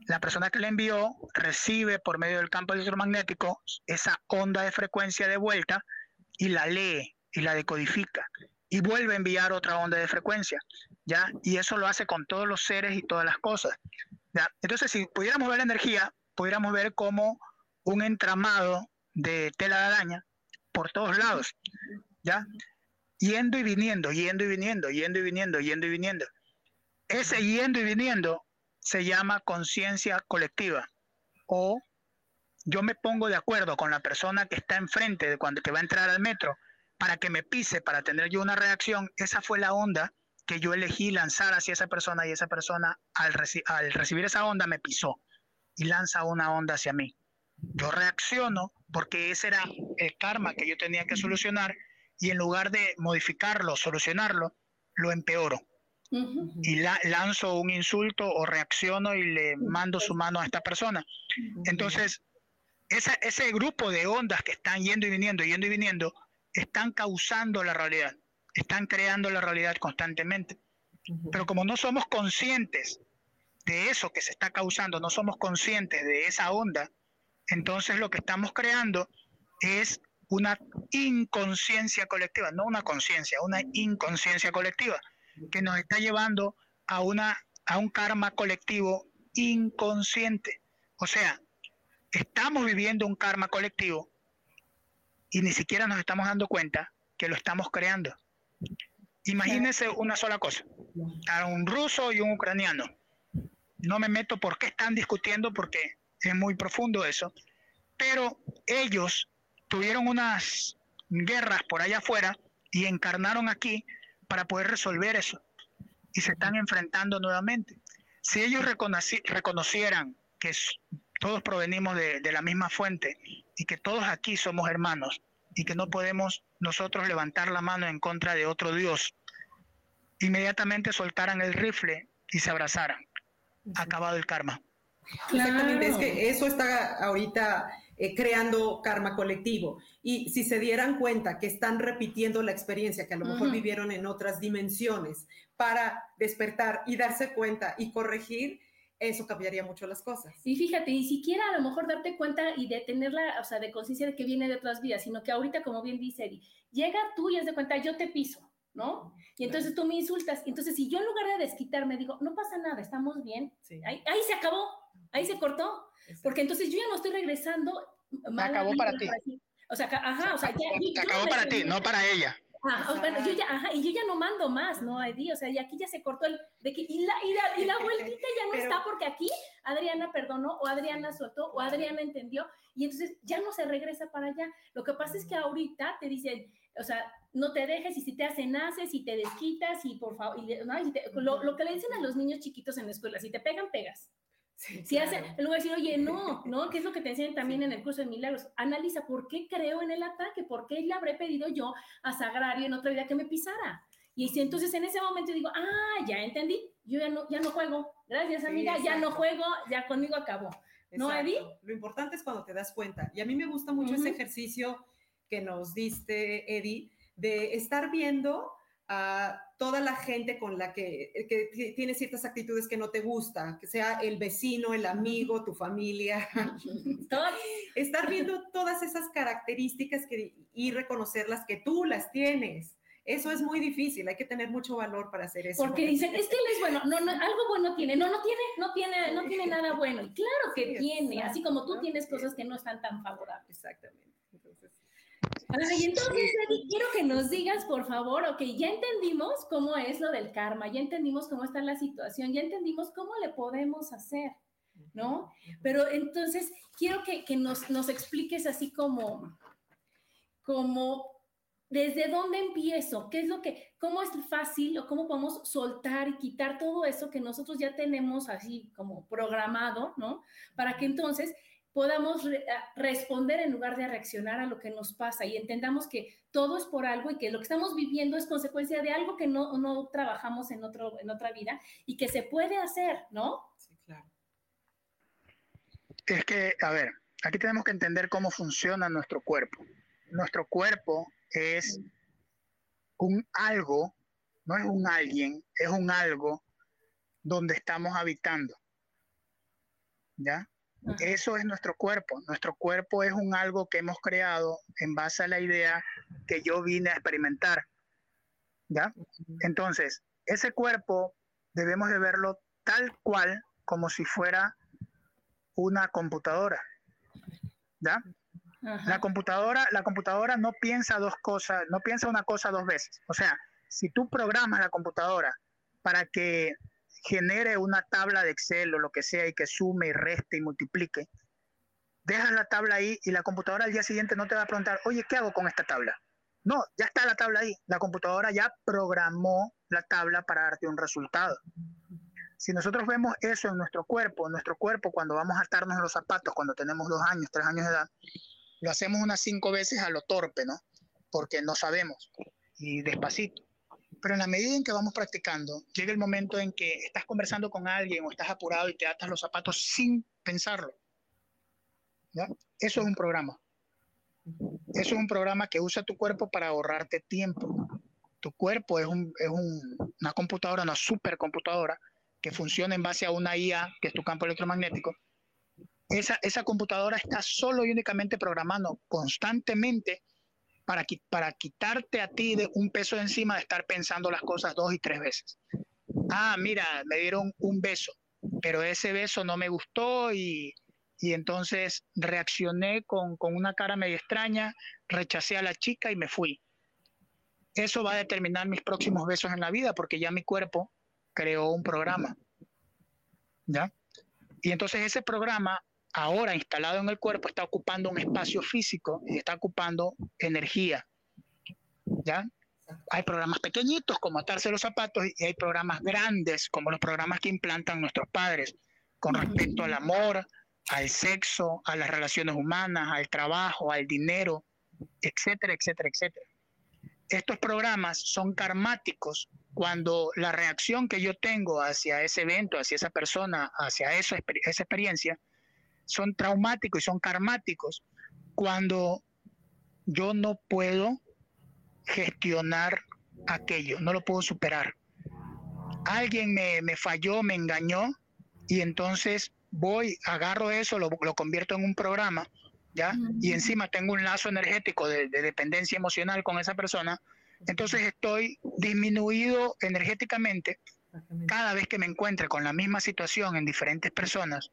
Speaker 3: La persona que le envió recibe por medio del campo electromagnético esa onda de frecuencia de vuelta y la lee y la decodifica y vuelve a enviar otra onda de frecuencia, ¿ya? Y eso lo hace con todos los seres y todas las cosas, ¿ya? Entonces, si pudiéramos ver la energía, pudiéramos ver como un entramado de tela de araña por todos lados, ¿ya? Yendo y viniendo, yendo y viniendo, yendo y viniendo, yendo y viniendo. Ese yendo y viniendo se llama conciencia colectiva. O yo me pongo de acuerdo con la persona que está enfrente de cuando que va a entrar al metro para que me pise, para tener yo una reacción. Esa fue la onda que yo elegí lanzar hacia esa persona y esa persona al, al recibir esa onda me pisó y lanza una onda hacia mí. Yo reacciono porque ese era el karma que yo tenía que solucionar y en lugar de modificarlo, solucionarlo, lo empeoro y lanzo un insulto o reacciono y le mando su mano a esta persona. Entonces, ese grupo de ondas que están yendo y viniendo, yendo y viniendo, están causando la realidad, están creando la realidad constantemente. Pero como no somos conscientes de eso que se está causando, no somos conscientes de esa onda, entonces lo que estamos creando es una inconsciencia colectiva, no una conciencia, una inconsciencia colectiva que nos está llevando a una a un karma colectivo inconsciente. O sea, estamos viviendo un karma colectivo y ni siquiera nos estamos dando cuenta que lo estamos creando. Imagínense una sola cosa, a un ruso y un ucraniano. No me meto por qué están discutiendo porque es muy profundo eso, pero ellos tuvieron unas guerras por allá afuera y encarnaron aquí para poder resolver eso y se están enfrentando nuevamente. Si ellos reconocieran que todos provenimos de, de la misma fuente y que todos aquí somos hermanos y que no podemos nosotros levantar la mano en contra de otro Dios, inmediatamente soltaran el rifle y se abrazaran. Acabado el karma.
Speaker 2: Exactamente, es que eso está ahorita eh, creando karma colectivo. Y si se dieran cuenta que están repitiendo la experiencia que a lo mejor vivieron en otras dimensiones para despertar y darse cuenta y corregir, eso cambiaría mucho las cosas.
Speaker 1: Y fíjate, ni siquiera a lo mejor darte cuenta y de tenerla, o sea, de conciencia de que viene de otras vidas, sino que ahorita, como bien dice Eddie, llega tú y es de cuenta, yo te piso, ¿no? Y entonces tú me insultas. Entonces, si yo en lugar de desquitarme digo, no pasa nada, estamos bien, ahí, ahí se acabó, ahí se cortó. Porque entonces yo ya no estoy regresando.
Speaker 3: Acabó para ti.
Speaker 1: O sea, ajá, o sea,
Speaker 3: ya. acabó para ti, no para ella.
Speaker 1: Bueno, yo ya, ajá, y yo ya no mando más, ¿no, Eddie? O sea, y aquí ya se cortó el, de que, y, la, y, la, y la vueltita ya no está porque aquí Adriana perdonó, o Adriana soltó, o Adriana entendió, y entonces ya no se regresa para allá. Lo que pasa es que ahorita te dicen, o sea, no te dejes y si te hacen haces y te desquitas y por favor, y, ¿no? lo, lo, que le dicen a los niños chiquitos en la escuela, si te pegan, pegas si hace, luego decir, oye, no, *laughs* ¿no? ¿Qué es lo que te enseñan también en el curso de milagros? Analiza por qué creo en el ataque, por qué le habré pedido yo a Sagrario en otra vida que me pisara. Y si entonces en ese momento digo, ah, ya entendí, yo ya no, ya no juego. Gracias, amiga, ya no juego, ya conmigo acabó. ¿No, Eddie?
Speaker 2: Lo importante es cuando te das cuenta. Y a mí me gusta mucho ese ejercicio que nos diste, Eddie, de estar viendo a toda la gente con la que, que, tiene ciertas actitudes que no te gusta, que sea el vecino, el amigo, tu familia. *laughs* Estar viendo todas esas características que, y reconocerlas que tú las tienes. Eso es muy difícil, hay que tener mucho valor para hacer eso.
Speaker 1: Porque dicen, es que él es bueno, no, no, algo bueno tiene, no, no tiene, no tiene, no tiene nada bueno. Y claro que tiene, así como tú tienes cosas que no están tan favorables.
Speaker 2: Exactamente. Entonces,
Speaker 1: y entonces, quiero que nos digas, por favor, ok, ya entendimos cómo es lo del karma, ya entendimos cómo está la situación, ya entendimos cómo le podemos hacer, ¿no? Pero entonces, quiero que, que nos, nos expliques así como, como ¿Desde dónde empiezo? ¿Qué es lo que, cómo es fácil o cómo podemos soltar y quitar todo eso que nosotros ya tenemos así como programado, ¿no? Para que entonces podamos responder en lugar de reaccionar a lo que nos pasa y entendamos que todo es por algo y que lo que estamos viviendo es consecuencia de algo que no, no trabajamos en, otro, en otra vida y que se puede hacer, ¿no?
Speaker 2: Sí, claro.
Speaker 3: Es que, a ver, aquí tenemos que entender cómo funciona nuestro cuerpo. Nuestro cuerpo es un algo, no es un alguien, es un algo donde estamos habitando. ¿Ya? Eso es nuestro cuerpo. Nuestro cuerpo es un algo que hemos creado en base a la idea que yo vine a experimentar. ¿Ya? Entonces, ese cuerpo debemos de verlo tal cual como si fuera una computadora. ¿Ya? La computadora, la computadora no piensa dos cosas, no piensa una cosa dos veces. O sea, si tú programas la computadora para que genere una tabla de Excel o lo que sea y que sume y reste y multiplique, dejas la tabla ahí y la computadora al día siguiente no te va a preguntar, oye, ¿qué hago con esta tabla? No, ya está la tabla ahí. La computadora ya programó la tabla para darte un resultado. Si nosotros vemos eso en nuestro cuerpo, en nuestro cuerpo cuando vamos a atarnos los zapatos, cuando tenemos dos años, tres años de edad, lo hacemos unas cinco veces a lo torpe, ¿no? Porque no sabemos y despacito. Pero en la medida en que vamos practicando, llega el momento en que estás conversando con alguien o estás apurado y te atas los zapatos sin pensarlo. ¿Ya? Eso es un programa. Eso es un programa que usa tu cuerpo para ahorrarte tiempo. Tu cuerpo es, una computadora, una supercomputadora que funciona en base a una IA, que es tu campo electromagnético. Esa, esa computadora está solo y únicamente programando constantemente para, quitarte a ti de un peso de encima de estar pensando las cosas dos y tres veces. Ah, mira, me dieron un beso, pero ese beso no me gustó y, y entonces reaccioné con, con, una cara medio extraña, rechacé a la chica y me fui. Eso va a determinar mis próximos besos en la vida porque ya mi cuerpo creó un programa. ¿Ya? Y entonces ese programa ahora instalado en el cuerpo está ocupando un espacio físico y está ocupando energía. ¿Ya? Hay programas pequeñitos como atarse los zapatos y hay programas grandes como los programas que implantan nuestros padres con respecto al amor, al sexo, a las relaciones humanas, al trabajo, al dinero, etcétera, etcétera, etcétera. Estos programas son karmáticos cuando la reacción que yo tengo hacia ese evento, hacia esa persona, hacia esa, esa experiencia, son traumáticos y son karmáticos cuando yo no puedo gestionar aquello, no lo puedo superar. Alguien me, falló, me engañó y entonces voy, agarro eso, lo, convierto en un programa, ¿ya? Y encima tengo un lazo energético de, de dependencia emocional con esa persona, entonces estoy disminuido energéticamente cada vez que me encuentre con la misma situación en diferentes personas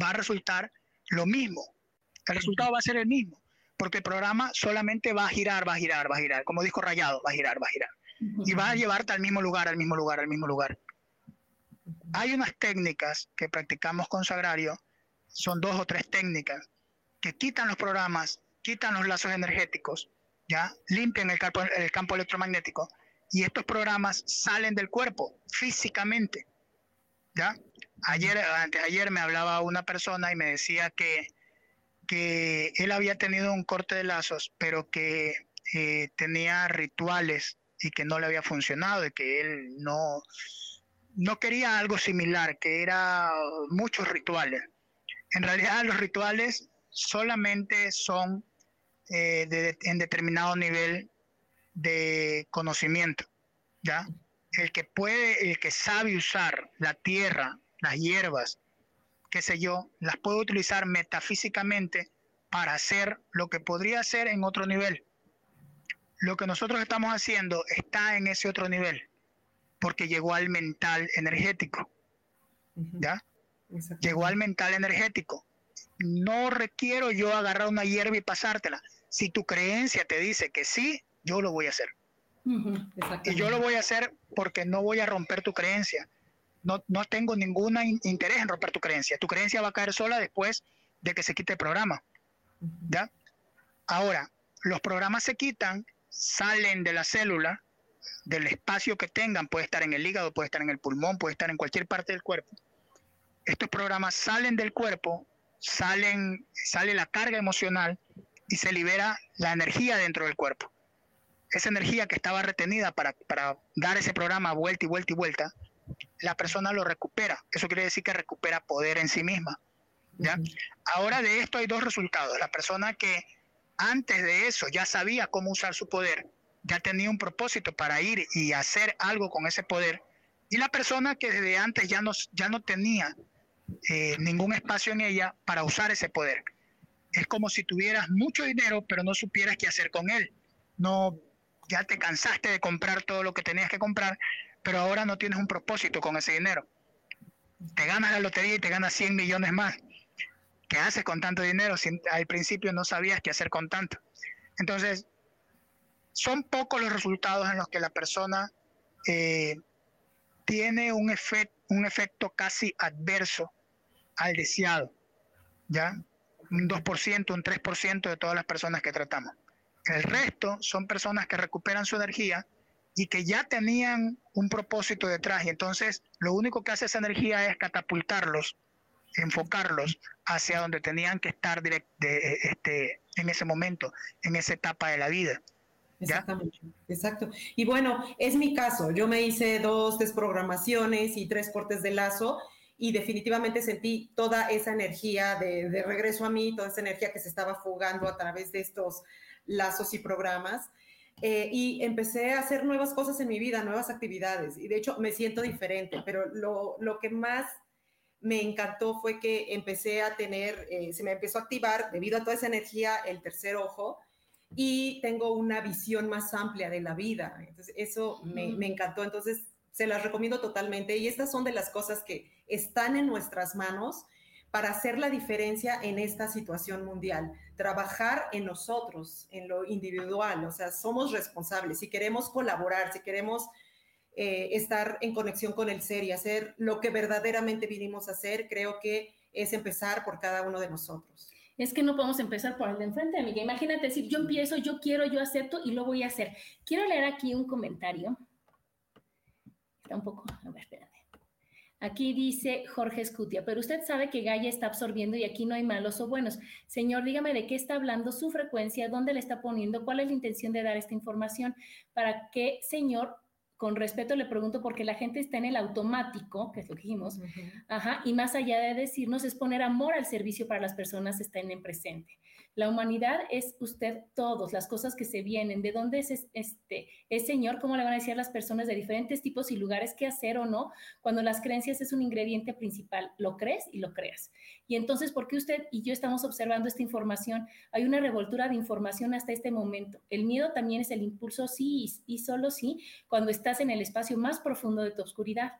Speaker 3: va a resultar lo mismo. El resultado va a ser el mismo, porque el programa solamente va a girar, va a girar, va a girar, como dijo Rayado, va a girar, va a girar. Y va a llevarte al mismo lugar, al mismo lugar, al mismo lugar. Hay unas técnicas que practicamos con Sagrario, son dos o tres técnicas, que quitan los programas, quitan los lazos energéticos, ya limpian el campo, el campo electromagnético y estos programas salen del cuerpo físicamente, ¿ya? Ayer, antes ayer me hablaba una persona y me decía que, que él había tenido un corte de lazos, pero que eh, tenía rituales y que no le había funcionado y que él no, no quería algo similar, que era muchos rituales. En realidad los rituales solamente son eh, en determinado nivel de conocimiento, ¿ya? El que puede, el que sabe usar la tierra las hierbas, qué sé yo, las puedo utilizar metafísicamente para hacer lo que podría hacer en otro nivel. Lo que nosotros estamos haciendo está en ese otro nivel, porque llegó al mental energético. ¿Ya? Llegó al mental energético. No requiero yo agarrar una hierba y pasártela. Si tu creencia te dice que sí, yo lo voy a hacer. y yo lo voy a hacer porque no voy a romper tu creencia no, no tengo ningún interés en romper tu creencia. Tu creencia va a caer sola después de que se quite el programa. ¿Ya? Ahora, los programas se quitan, salen de la célula, del espacio que tengan, puede estar en el hígado, puede estar en el pulmón, puede estar en cualquier parte del cuerpo. Estos programas salen del cuerpo, salen, sale la carga emocional y se libera la energía dentro del cuerpo. Esa energía que estaba retenida para, para dar ese programa vuelta y vuelta y vuelta, la persona lo recupera. Eso quiere decir que recupera poder en sí misma. ¿ya? Ahora de esto hay dos resultados. La persona que antes de eso ya sabía cómo usar su poder, ya tenía un propósito para ir y hacer algo con ese poder. Y la persona que desde antes ya no, ya no tenía eh, ningún espacio en ella para usar ese poder. Es como si tuvieras mucho dinero, pero no supieras qué hacer con él. No, ya te cansaste de comprar todo lo que tenías que comprar, pero ahora no tienes un propósito con ese dinero. Te ganas la lotería y te ganas 100 millones más. ¿Qué haces con tanto dinero si al principio no sabías qué hacer con tanto? Entonces, son pocos los resultados en los que la persona eh, tiene un, un efecto casi adverso al deseado, ¿ya? Un 2%, un 3% de todas las personas que tratamos. El resto son personas que recuperan su energía y que ya tenían un propósito detrás y entonces lo único que hace esa energía es catapultarlos, enfocarlos hacia donde tenían que estar de, este, en ese momento, en esa etapa de la vida.
Speaker 2: Exactamente, exacto. Y bueno, es mi caso, yo me hice dos desprogramaciones y tres cortes de lazo y definitivamente sentí toda esa energía de, regreso a mí, toda esa energía que se estaba fugando a través de estos lazos y programas. Eh, y empecé a hacer nuevas cosas en mi vida, nuevas actividades. Y de hecho me siento diferente, pero lo, lo que más me encantó fue que empecé a tener, eh, se me empezó a activar debido a toda esa energía el tercer ojo y tengo una visión más amplia de la vida. Entonces, eso me, me encantó. Entonces, se las recomiendo totalmente. Y estas son de las cosas que están en nuestras manos para hacer la diferencia en esta situación mundial. Trabajar en nosotros, en lo individual, o sea, somos responsables. Si queremos colaborar, si queremos eh, estar en conexión con el ser y hacer lo que verdaderamente vinimos a hacer, creo que es empezar por cada uno de nosotros.
Speaker 1: Es que no podemos empezar por el de enfrente, amiga. Imagínate decir, yo empiezo, yo quiero, yo acepto y lo voy a hacer. Quiero leer aquí un comentario. Está un poco, a ver, espérate. Aquí dice Jorge Escutia, pero usted sabe que Gaia está absorbiendo y aquí no hay malos o buenos. Señor, dígame de qué está hablando, su frecuencia, dónde le está poniendo, cuál es la intención de dar esta información, para que, señor, con respeto le pregunto porque la gente está en el automático, que es lo que dijimos, ajá, y más allá de decirnos es poner amor al servicio para las personas que estén en presente. La humanidad es usted todos, las cosas que se vienen, de dónde es este, es Señor, cómo le van a decir las personas de diferentes tipos y lugares qué hacer o no, cuando las creencias es un ingrediente principal, lo crees y lo creas. Y entonces, ¿por qué usted y yo estamos observando esta información? Hay una revoltura de información hasta este momento. El miedo también es el impulso sí y solo sí cuando estás en el espacio más profundo de tu oscuridad.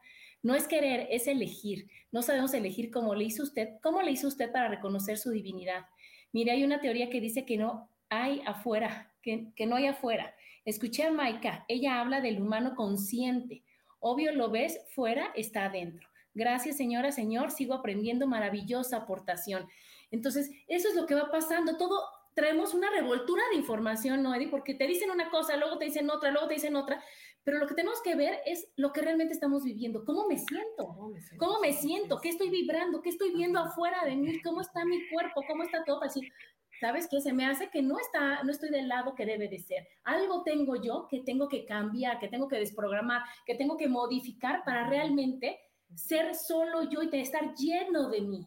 Speaker 1: No es querer, es elegir. No sabemos elegir cómo le hizo usted, cómo le hizo usted para reconocer su divinidad. Mire, hay una teoría que dice que no hay afuera, que, no hay afuera. Escuché a Maika, ella habla del humano consciente. Obvio, lo ves fuera, está adentro. Gracias, señora, señor, sigo aprendiendo, maravillosa aportación. Entonces, eso es lo que va pasando. Todo traemos una revoltura de información, ¿no, Eddie? Porque te dicen una cosa, luego te dicen otra, luego te dicen otra, pero lo que tenemos que ver es lo que realmente estamos viviendo. ¿Cómo me siento? ¿Cómo me siento? ¿Qué estoy vibrando? ¿Qué estoy viendo afuera de mí? ¿Cómo está mi cuerpo? ¿Cómo está todo? Decir, ¿sabes qué? Se me hace que no, está, no estoy del lado que debe de ser. Algo tengo yo que tengo que cambiar, que tengo que desprogramar, que tengo que modificar para realmente ser solo yo y estar lleno de mí.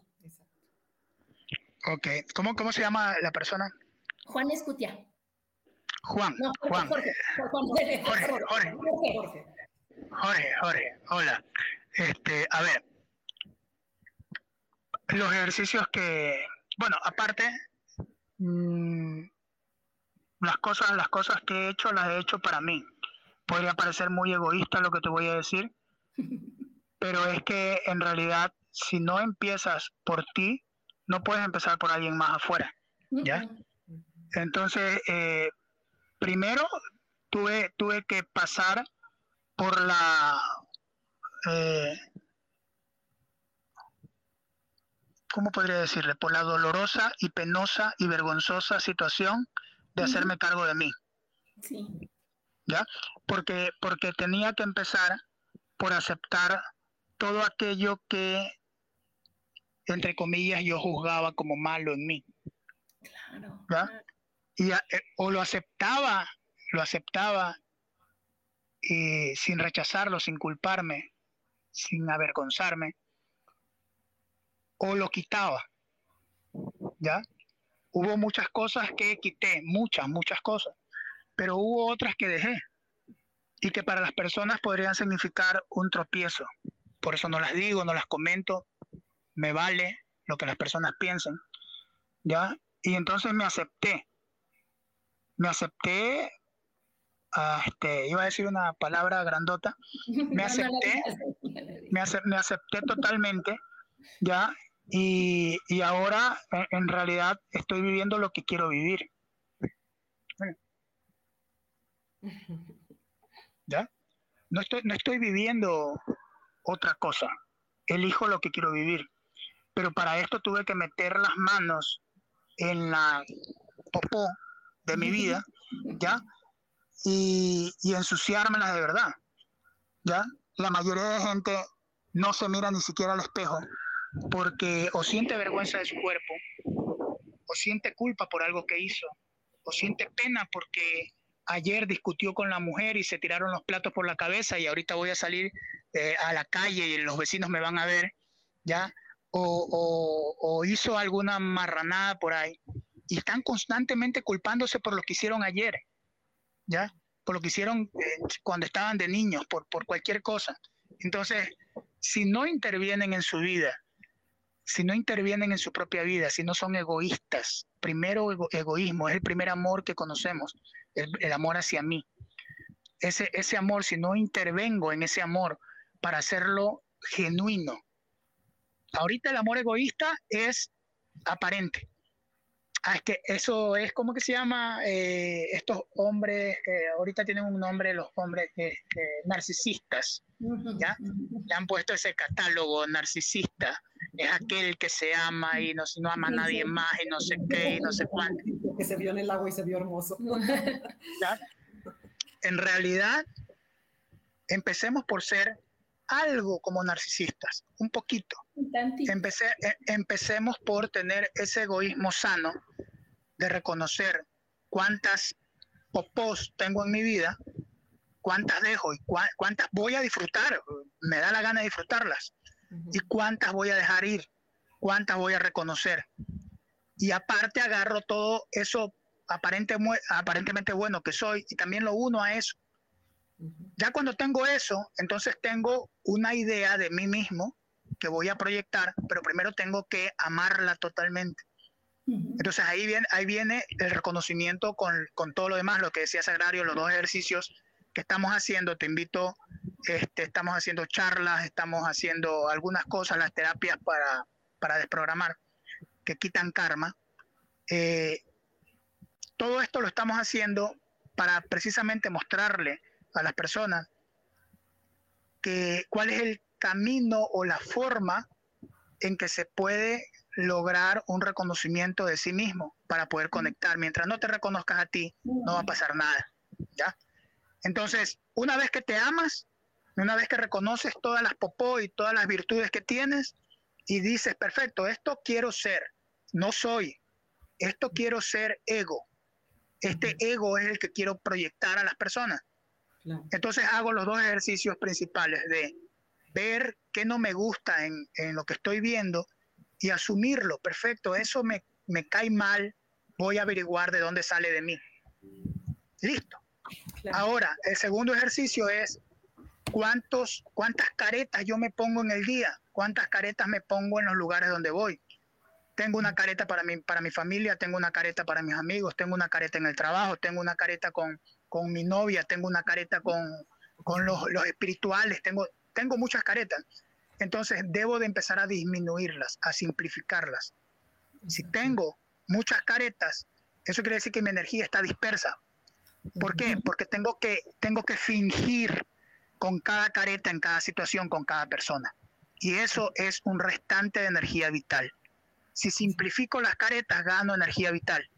Speaker 3: Ok, ¿cómo, cómo se llama la persona?
Speaker 1: Juan Escutia.
Speaker 3: Juan, Juan. Jorge, Jorge, Jorge, Jorge, Jorge, hola. Este, a ver, los ejercicios que, bueno, aparte, mm, las cosas, las cosas que he hecho las he hecho para mí. Podría parecer muy egoísta lo que te voy a decir, *laughs* pero es que en realidad, si no empiezas por ti, no puedes empezar por alguien más afuera, ¿ya? Entonces, eh, primero tuve, tuve que pasar por la... Eh, ¿Cómo podría decirle? Por la dolorosa y penosa y vergonzosa situación de hacerme cargo de mí. Sí. ¿Ya? Porque, porque tenía que empezar por aceptar todo aquello que, entre comillas, yo juzgaba como malo en mí. Claro. ¿Ya? Y, eh, o lo aceptaba, lo aceptaba y sin rechazarlo, sin culparme, sin avergonzarme, o lo quitaba. ¿Ya? Hubo muchas cosas que quité, muchas, muchas cosas, pero hubo otras que dejé y que para las personas podrían significar un tropiezo. Por eso no las digo, no las comento, me vale lo que las personas piensen, ¿ya? Y entonces me acepté, me acepté, ah, este, iba a decir una palabra grandota, me *laughs* acepté, me, acepté totalmente, ya, y, ahora en, realidad estoy viviendo lo que quiero vivir. *laughs* ¿Ya? No estoy, no estoy viviendo otra cosa, elijo lo que quiero vivir. Pero para esto tuve que meter las manos en la popó de mi vida, ¿ya? Y, y ensuciármelas de verdad, ¿ya? La mayoría de gente no se mira ni siquiera al espejo porque o siente vergüenza de su cuerpo, o siente culpa por algo que hizo, o siente pena porque ayer discutió con la mujer y se tiraron los platos por la cabeza y ahorita voy a salir eh, a la calle y los vecinos me van a ver ¿ya? O, hizo alguna marranada por ahí. Y están constantemente culpándose por lo que hicieron ayer, ¿ya? Por lo que hicieron eh, cuando estaban de niños, por, por cualquier cosa. Entonces, si no intervienen en su vida, si no intervienen en su propia vida, si no son egoístas, primero egoísmo, es el primer amor que conocemos, el, amor hacia mí. Ese, ese amor, si no intervengo en ese amor para hacerlo genuino. Ahorita el amor egoísta es aparente. Ah, es que eso es como que se llama eh, estos hombres, que ahorita tienen un nombre los hombres eh, eh, narcisistas, ¿ya? Le han puesto ese catálogo narcisista, es aquel que se ama y no, no ama a nadie más y no sé qué y no sé cuánto.
Speaker 2: Que se vio en el agua y se vio hermoso.
Speaker 3: En realidad, empecemos por ser algo como narcisistas, un poquito. Empecé, eh, empecemos por tener ese egoísmo sano de reconocer cuántas popós tengo en mi vida, cuántas dejo y cuántas voy a disfrutar, me da la gana de disfrutarlas, y cuántas voy a dejar ir, cuántas voy a reconocer. Y aparte agarro todo eso aparente, aparentemente bueno que soy y también lo uno a eso. Ya cuando tengo eso, entonces tengo una idea de mí mismo que voy a proyectar, pero primero tengo que amarla totalmente. Entonces ahí viene, ahí viene el reconocimiento con, con, todo lo demás, lo que decía Sagrario, los dos ejercicios que estamos haciendo. Te invito, este, estamos haciendo charlas, estamos haciendo algunas cosas, las terapias para, para desprogramar, que quitan karma. Eh, todo esto lo estamos haciendo para precisamente mostrarle a las personas que cuál es el camino o la forma en que se puede lograr un reconocimiento de sí mismo para poder conectar. Mientras no te reconozcas a ti, no va a pasar nada, ¿ya? Entonces, una vez que te amas, una vez que reconoces todas las popó y todas las virtudes que tienes y dices, perfecto, esto quiero ser, no soy, esto quiero ser ego. Este ego es el que quiero proyectar a las personas. Entonces hago los dos ejercicios principales de ver qué no me gusta en, lo que estoy viendo y asumirlo. Perfecto, eso me, me, cae mal, voy a averiguar de dónde sale de mí. Listo. Ahora, el segundo ejercicio es cuántos, cuántas caretas yo me pongo en el día, cuántas caretas me pongo en los lugares donde voy. Tengo una careta para mi, para mi familia, tengo una careta para mis amigos, tengo una careta en el trabajo, tengo una careta con, con mi novia, tengo una careta con, los, espirituales, tengo, tengo muchas caretas. Entonces debo de empezar a disminuirlas, a simplificarlas. Si tengo muchas caretas, eso quiere decir que mi energía está dispersa. ¿Por qué? Porque tengo que, tengo que fingir con cada careta en cada situación, con cada persona. Y eso es un restante de energía vital. Si simplifico las caretas, gano energía vital.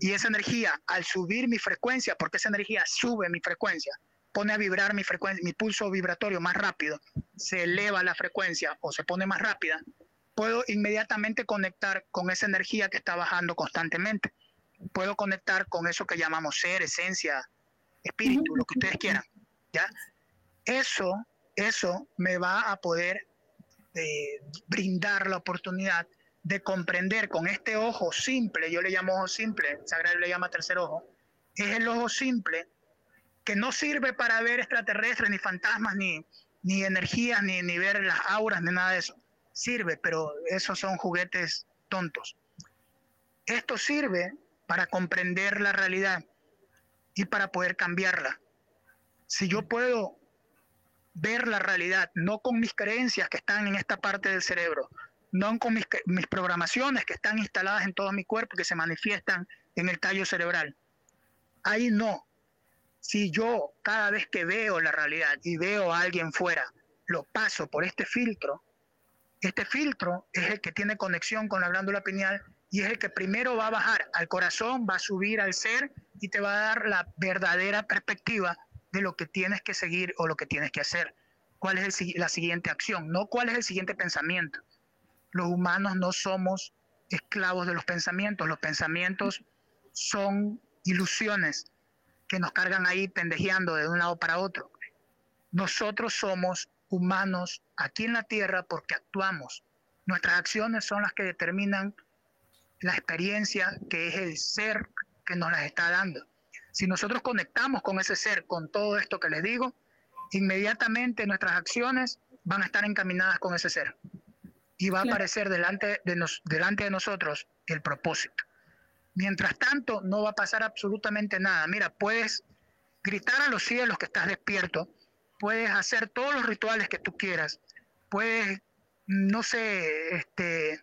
Speaker 3: Y esa energía, al subir mi frecuencia, porque esa energía sube mi frecuencia, pone a vibrar mi frecuencia, mi pulso vibratorio más rápido, se eleva la frecuencia o se pone más rápida, puedo inmediatamente conectar con esa energía que está bajando constantemente. Puedo conectar con eso que llamamos ser, esencia, espíritu, lo que ustedes quieran. ¿ya? Eso, eso me va a poder eh, brindar la oportunidad de comprender con este ojo simple, yo le llamo ojo simple, Sagrado le llama tercer ojo, es el ojo simple que no sirve para ver extraterrestres, ni fantasmas, ni, ni energías, ni, ni ver las auras, ni nada de eso. Sirve, pero esos son juguetes tontos. Esto sirve para comprender la realidad y para poder cambiarla. Si yo puedo ver la realidad, no con mis creencias que están en esta parte del cerebro, no con mis, programaciones que están instaladas en todo mi cuerpo, que se manifiestan en el tallo cerebral. Ahí no. Si yo cada vez que veo la realidad y veo a alguien fuera, lo paso por este filtro, este filtro es el que tiene conexión con la glándula pineal y es el que primero va a bajar al corazón, va a subir al ser y te va a dar la verdadera perspectiva de lo que tienes que seguir o lo que tienes que hacer. ¿Cuál es la siguiente acción? No cuál es el siguiente pensamiento los humanos no somos esclavos de los pensamientos, los pensamientos son ilusiones que nos cargan ahí pendejeando de un lado para otro. Nosotros somos humanos aquí en la tierra porque actuamos, Nuestras acciones son las que determinan la experiencia que es el ser que nos las está dando. Si nosotros conectamos con ese ser, con todo esto que les digo, inmediatamente nuestras acciones van a estar encaminadas con ese ser. Y va a aparecer delante de, nos, delante de nosotros el propósito. Mientras tanto, no va a pasar absolutamente nada. Mira, puedes gritar a los cielos que estás despierto, puedes hacer todos los rituales que tú quieras, puedes, no sé, este,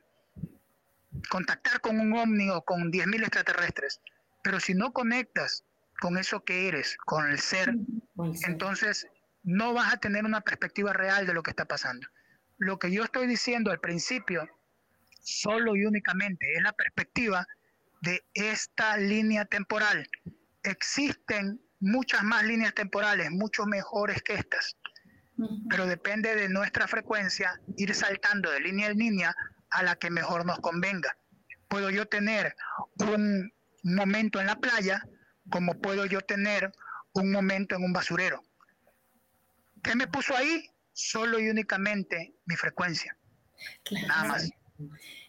Speaker 3: contactar con un ovni o con 10.000 extraterrestres, pero si no conectas con eso que eres, con el ser, entonces no vas a tener una perspectiva real de lo que está pasando. Lo que yo estoy diciendo al principio, solo y únicamente, es la perspectiva de esta línea temporal. Existen muchas más líneas temporales, mucho mejores que estas, pero depende de nuestra frecuencia ir saltando de línea en línea a la que mejor nos convenga. Puedo yo tener un momento en la playa como puedo yo tener un momento en un basurero. ¿Qué me puso ahí? Solo y únicamente mi frecuencia. Nada más.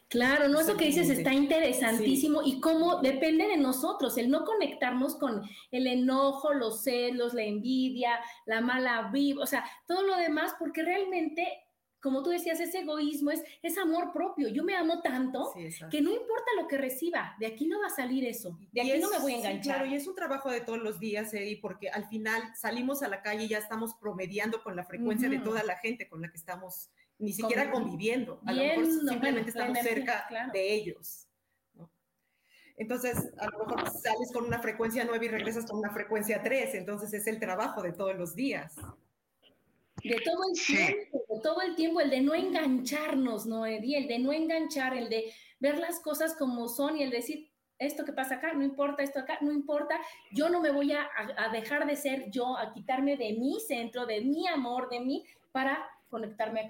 Speaker 1: Claro, no, eso que dices está interesantísimo y cómo depende de nosotros, el no conectarnos con el enojo, los celos, la envidia, la mala vibra, o sea, todo lo demás, porque realmente como tú decías, ese egoísmo es, es amor propio. Yo me amo tanto que no importa lo que reciba, de aquí no va a salir eso, de aquí no me voy a enganchar.
Speaker 2: claro, y es un trabajo de todos los días, Eddie, porque al final salimos a la calle y ya estamos promediando con la frecuencia de toda la gente con la que estamos ni siquiera conviviendo. A lo mejor simplemente estamos cerca de ellos. Entonces, a lo mejor sales con una frecuencia 9 y regresas con una frecuencia 3, entonces es el trabajo de todos los días.
Speaker 1: De todo el tiempo, todo el tiempo, el de no engancharnos, ¿no, Eddie? El de no enganchar, el de ver las cosas como son y el decir, esto que pasa acá, no importa, esto acá, no importa, yo no me voy a, a dejar de ser yo, a quitarme de mi centro, de mi amor, de mí, para conectarme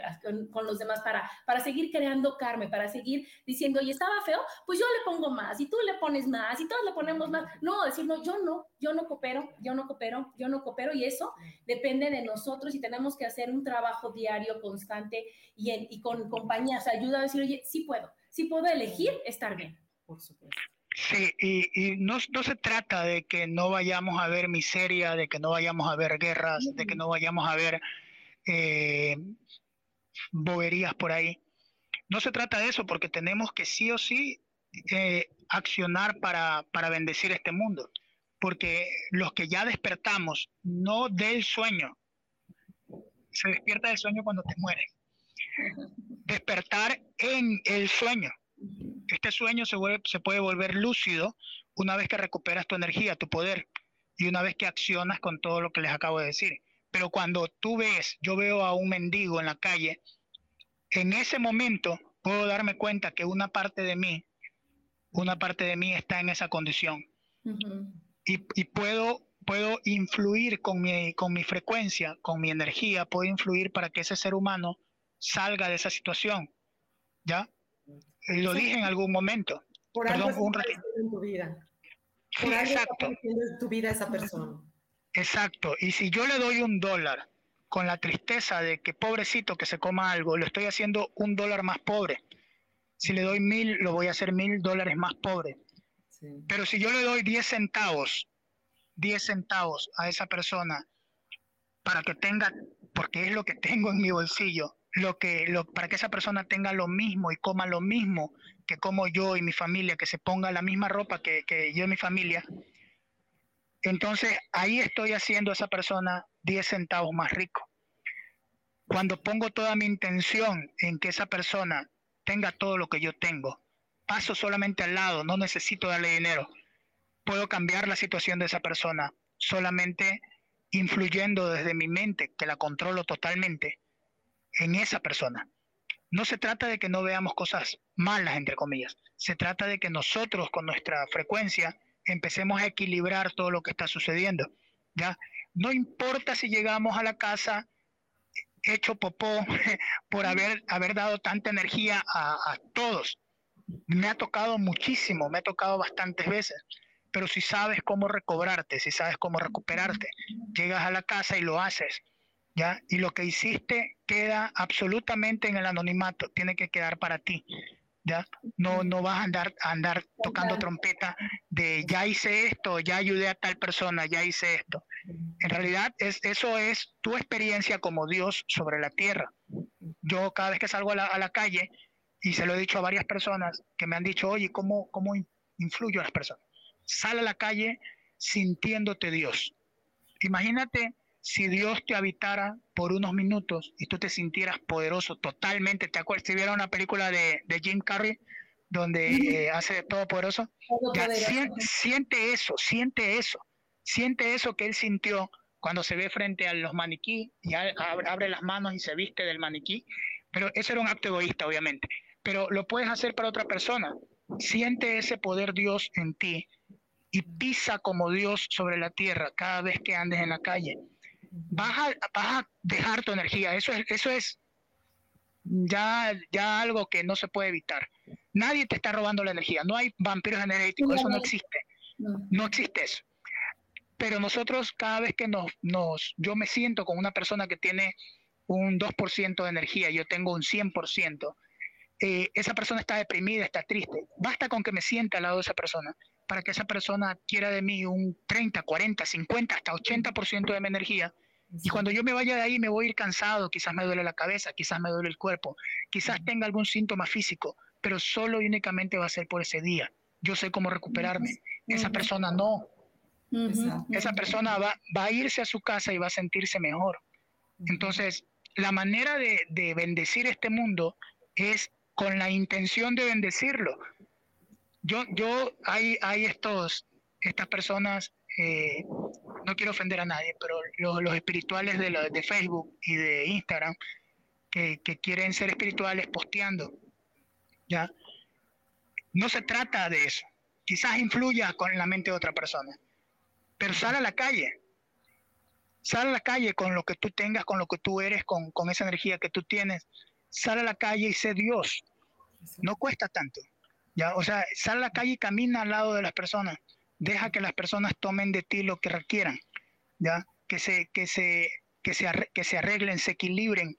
Speaker 1: con, los demás para, para seguir creando karma, para seguir diciendo, y estaba feo, pues yo le pongo más, y tú le pones más, y todos le ponemos más. No, decir, no, yo no, yo no coopero, yo no coopero, yo no coopero, y eso depende de nosotros y tenemos que hacer un trabajo diario, constante, y, y con compañías, ayuda a decir, oye, sí puedo, sí puedo elegir estar bien. Por supuesto.
Speaker 3: Sí, y, y no, no, se trata de que no vayamos a ver miseria, de que no vayamos a ver guerras, de que no vayamos a ver eh, boberías por ahí. No se trata de eso porque tenemos que sí o sí eh, accionar para, para bendecir este mundo. Porque los que ya despertamos, no del sueño, se despierta del sueño cuando te mueres. Despertar en el sueño. Este sueño se, se puede volver lúcido una vez que recuperas tu energía, tu poder, y una vez que accionas con todo lo que les acabo de decir. Pero cuando tú ves, yo veo a un mendigo en la calle, en ese momento puedo darme cuenta que una parte de mí, una parte de mí está en esa condición. y, y, puedo, puedo influir con mi, con mi frecuencia, con mi energía, puedo influir para que ese ser humano salga de esa situación. ¿Ya? Lo dije en algún momento.
Speaker 2: Por algo un en tu vida. Por algo exacto. en tu vida esa persona.
Speaker 3: Exacto. Y si yo le doy un dólar con la tristeza de que pobrecito que se coma algo, lo estoy haciendo un dólar más pobre. Si le doy mil, lo voy a hacer mil dólares más pobre. Pero si yo le doy diez centavos, diez centavos a esa persona para que tenga, porque es lo que tengo en mi bolsillo, lo que, lo, para que esa persona tenga lo mismo y coma lo mismo que como yo y mi familia, que se ponga la misma ropa que, que yo y mi familia, entonces ahí estoy haciendo a esa persona 10 centavos más rico. Cuando pongo toda mi intención en que esa persona tenga todo lo que yo tengo, paso solamente al lado, no necesito darle dinero. Puedo cambiar la situación de esa persona solamente influyendo desde mi mente, que la controlo totalmente, en esa persona. No se trata de que no veamos cosas malas, entre comillas. Se trata de que nosotros con nuestra frecuencia empecemos a equilibrar todo lo que está sucediendo. ¿ya? No importa si llegamos a la casa hecho popó *laughs* por haber, haber dado tanta energía a, todos. Me ha tocado muchísimo, me ha tocado bastantes veces, pero si sabes cómo recobrarte, si sabes cómo recuperarte, llegas a la casa y lo haces. ¿ya? Y lo que hiciste queda absolutamente en el anonimato, tiene que quedar para ti. ¿Ya? No, no vas a andar, a andar tocando trompeta de ya hice esto, ya ayudé a tal persona, ya hice esto. En realidad es, eso es tu experiencia como Dios sobre la tierra. Yo cada vez que salgo a la, a la calle, y se lo he dicho a varias personas que me han dicho, oye, ¿cómo, cómo influyo a las personas? Sal a la calle sintiéndote Dios. Imagínate si Dios te habitara por unos minutos y tú te sintieras poderoso totalmente. ¿Te acuerdas? Si vieron una película de, de Jim Carrey donde eh, hace todo poderoso, siente, eso, siente eso, siente eso que él sintió cuando se ve frente a los maniquí y abre las manos y se viste del maniquí. Pero eso era un acto egoísta, obviamente. Pero lo puedes hacer para otra persona. Siente ese poder Dios en ti y pisa como Dios sobre la tierra cada vez que andes en la calle. Vas a, a dejar tu energía. Eso es, eso es ya, ya algo que no se puede evitar. Nadie te está robando la energía. No hay vampiros energéticos. Eso no existe. No existe eso. Pero nosotros cada vez que nos, nos, yo me siento con una persona que tiene un 2% de energía, yo tengo un 100%, eh, esa persona está deprimida, está triste. Basta con que me sienta al lado de esa persona para que esa persona quiera de mí un 30, 40, 50, hasta 80% de mi energía. Y cuando yo me vaya de ahí me voy a ir cansado, quizás me duele la cabeza, quizás me duele el cuerpo, quizás tenga algún síntoma físico, pero solo y únicamente va a ser por ese día. Yo sé cómo recuperarme. Esa persona no. Esa persona va, va, a irse a su casa y va a sentirse mejor. Entonces, la manera de, de bendecir este mundo es con la intención de bendecirlo, yo, yo, hay, hay estos, estas personas, eh, no quiero ofender a nadie, pero los, espirituales de, de Facebook y de Instagram, que, quieren ser espirituales posteando, ¿ya? No se trata de eso. Quizás influya con la mente de otra persona, pero sal a la calle, sal a la calle con lo que tú tengas, con lo que tú eres, con, con esa energía que tú tienes, sal a la calle y sé Dios. No cuesta tanto. ¿ya? O sea, sal a la calle y camina al lado de las personas. Deja que las personas tomen de ti lo que requieran, ¿ya? Que se, que se, que se, que se arreglen, se equilibren,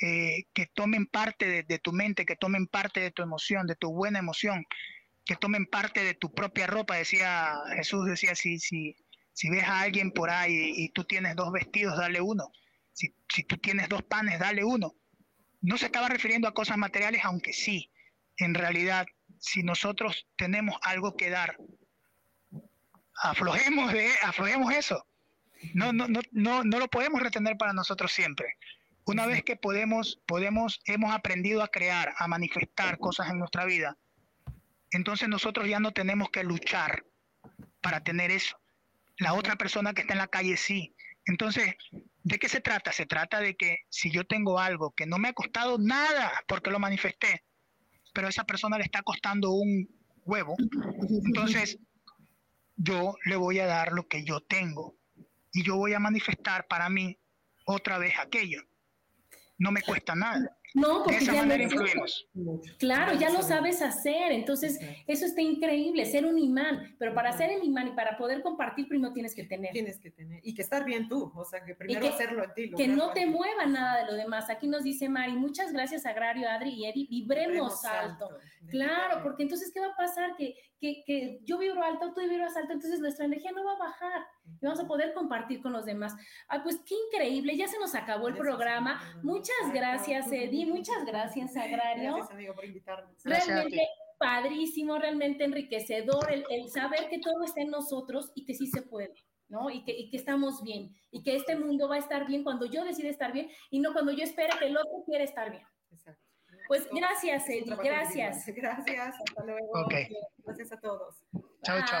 Speaker 3: eh, que tomen parte de, tu mente, que tomen parte de tu emoción, de tu buena emoción, que tomen parte de tu propia ropa. Decía Jesús, decía, si, si, si ves a alguien por ahí y, tú tienes dos vestidos, dale uno. Si, si tú tienes dos panes, dale uno. No se estaba refiriendo a cosas materiales, aunque sí, en realidad si nosotros tenemos algo que dar, aflojemos, de, aflojemos eso. No, no, no, no, no lo podemos retener para nosotros siempre. Una vez que podemos, podemos, hemos aprendido a crear, a manifestar cosas en nuestra vida, entonces nosotros ya no tenemos que luchar para tener eso. La otra persona que está en la calle sí. Entonces, ¿de qué se trata? Se trata de que si yo tengo algo que no me ha costado nada porque lo manifesté, pero a esa persona le está costando un huevo, *laughs* entonces yo le voy a dar lo que yo tengo y yo voy a manifestar para mí otra vez aquello. No me cuesta nada.
Speaker 1: No, porque ya Claro, ya lo sabes hacer. Entonces, eso está increíble, ser un imán. Pero para ser el imán y para poder compartir, primero tienes que tener.
Speaker 2: Tienes que tener. Y que estar bien tú. O sea, que primero hacerlo en ti.
Speaker 1: Que no te mueva nada de lo demás. Aquí nos dice Mari, muchas gracias, Agrario, Adri y Eddie. Vibremos, alto. Claro, porque entonces, ¿qué va a pasar? Que, que, que yo vibro alto, tú vibras alto, entonces nuestra energía no va a bajar y vamos a poder compartir con los demás. Ah, pues qué increíble, ya se nos acabó el programa. Muchas gracias, Eddie, muchas gracias, Agrario.
Speaker 2: Gracias, amigo, por invitarnos.
Speaker 1: Realmente padrísimo, realmente enriquecedor el, saber que todo está en nosotros y que sí se puede. ¿no? Y que, y que, estamos bien, y que este mundo va a estar bien cuando yo decida estar bien y no cuando yo espere que el otro quiera estar bien. Exacto. Pues gracias, Eddie, gracias.
Speaker 2: Gracias, hasta luego. Gracias a todos.
Speaker 3: Chao, chao.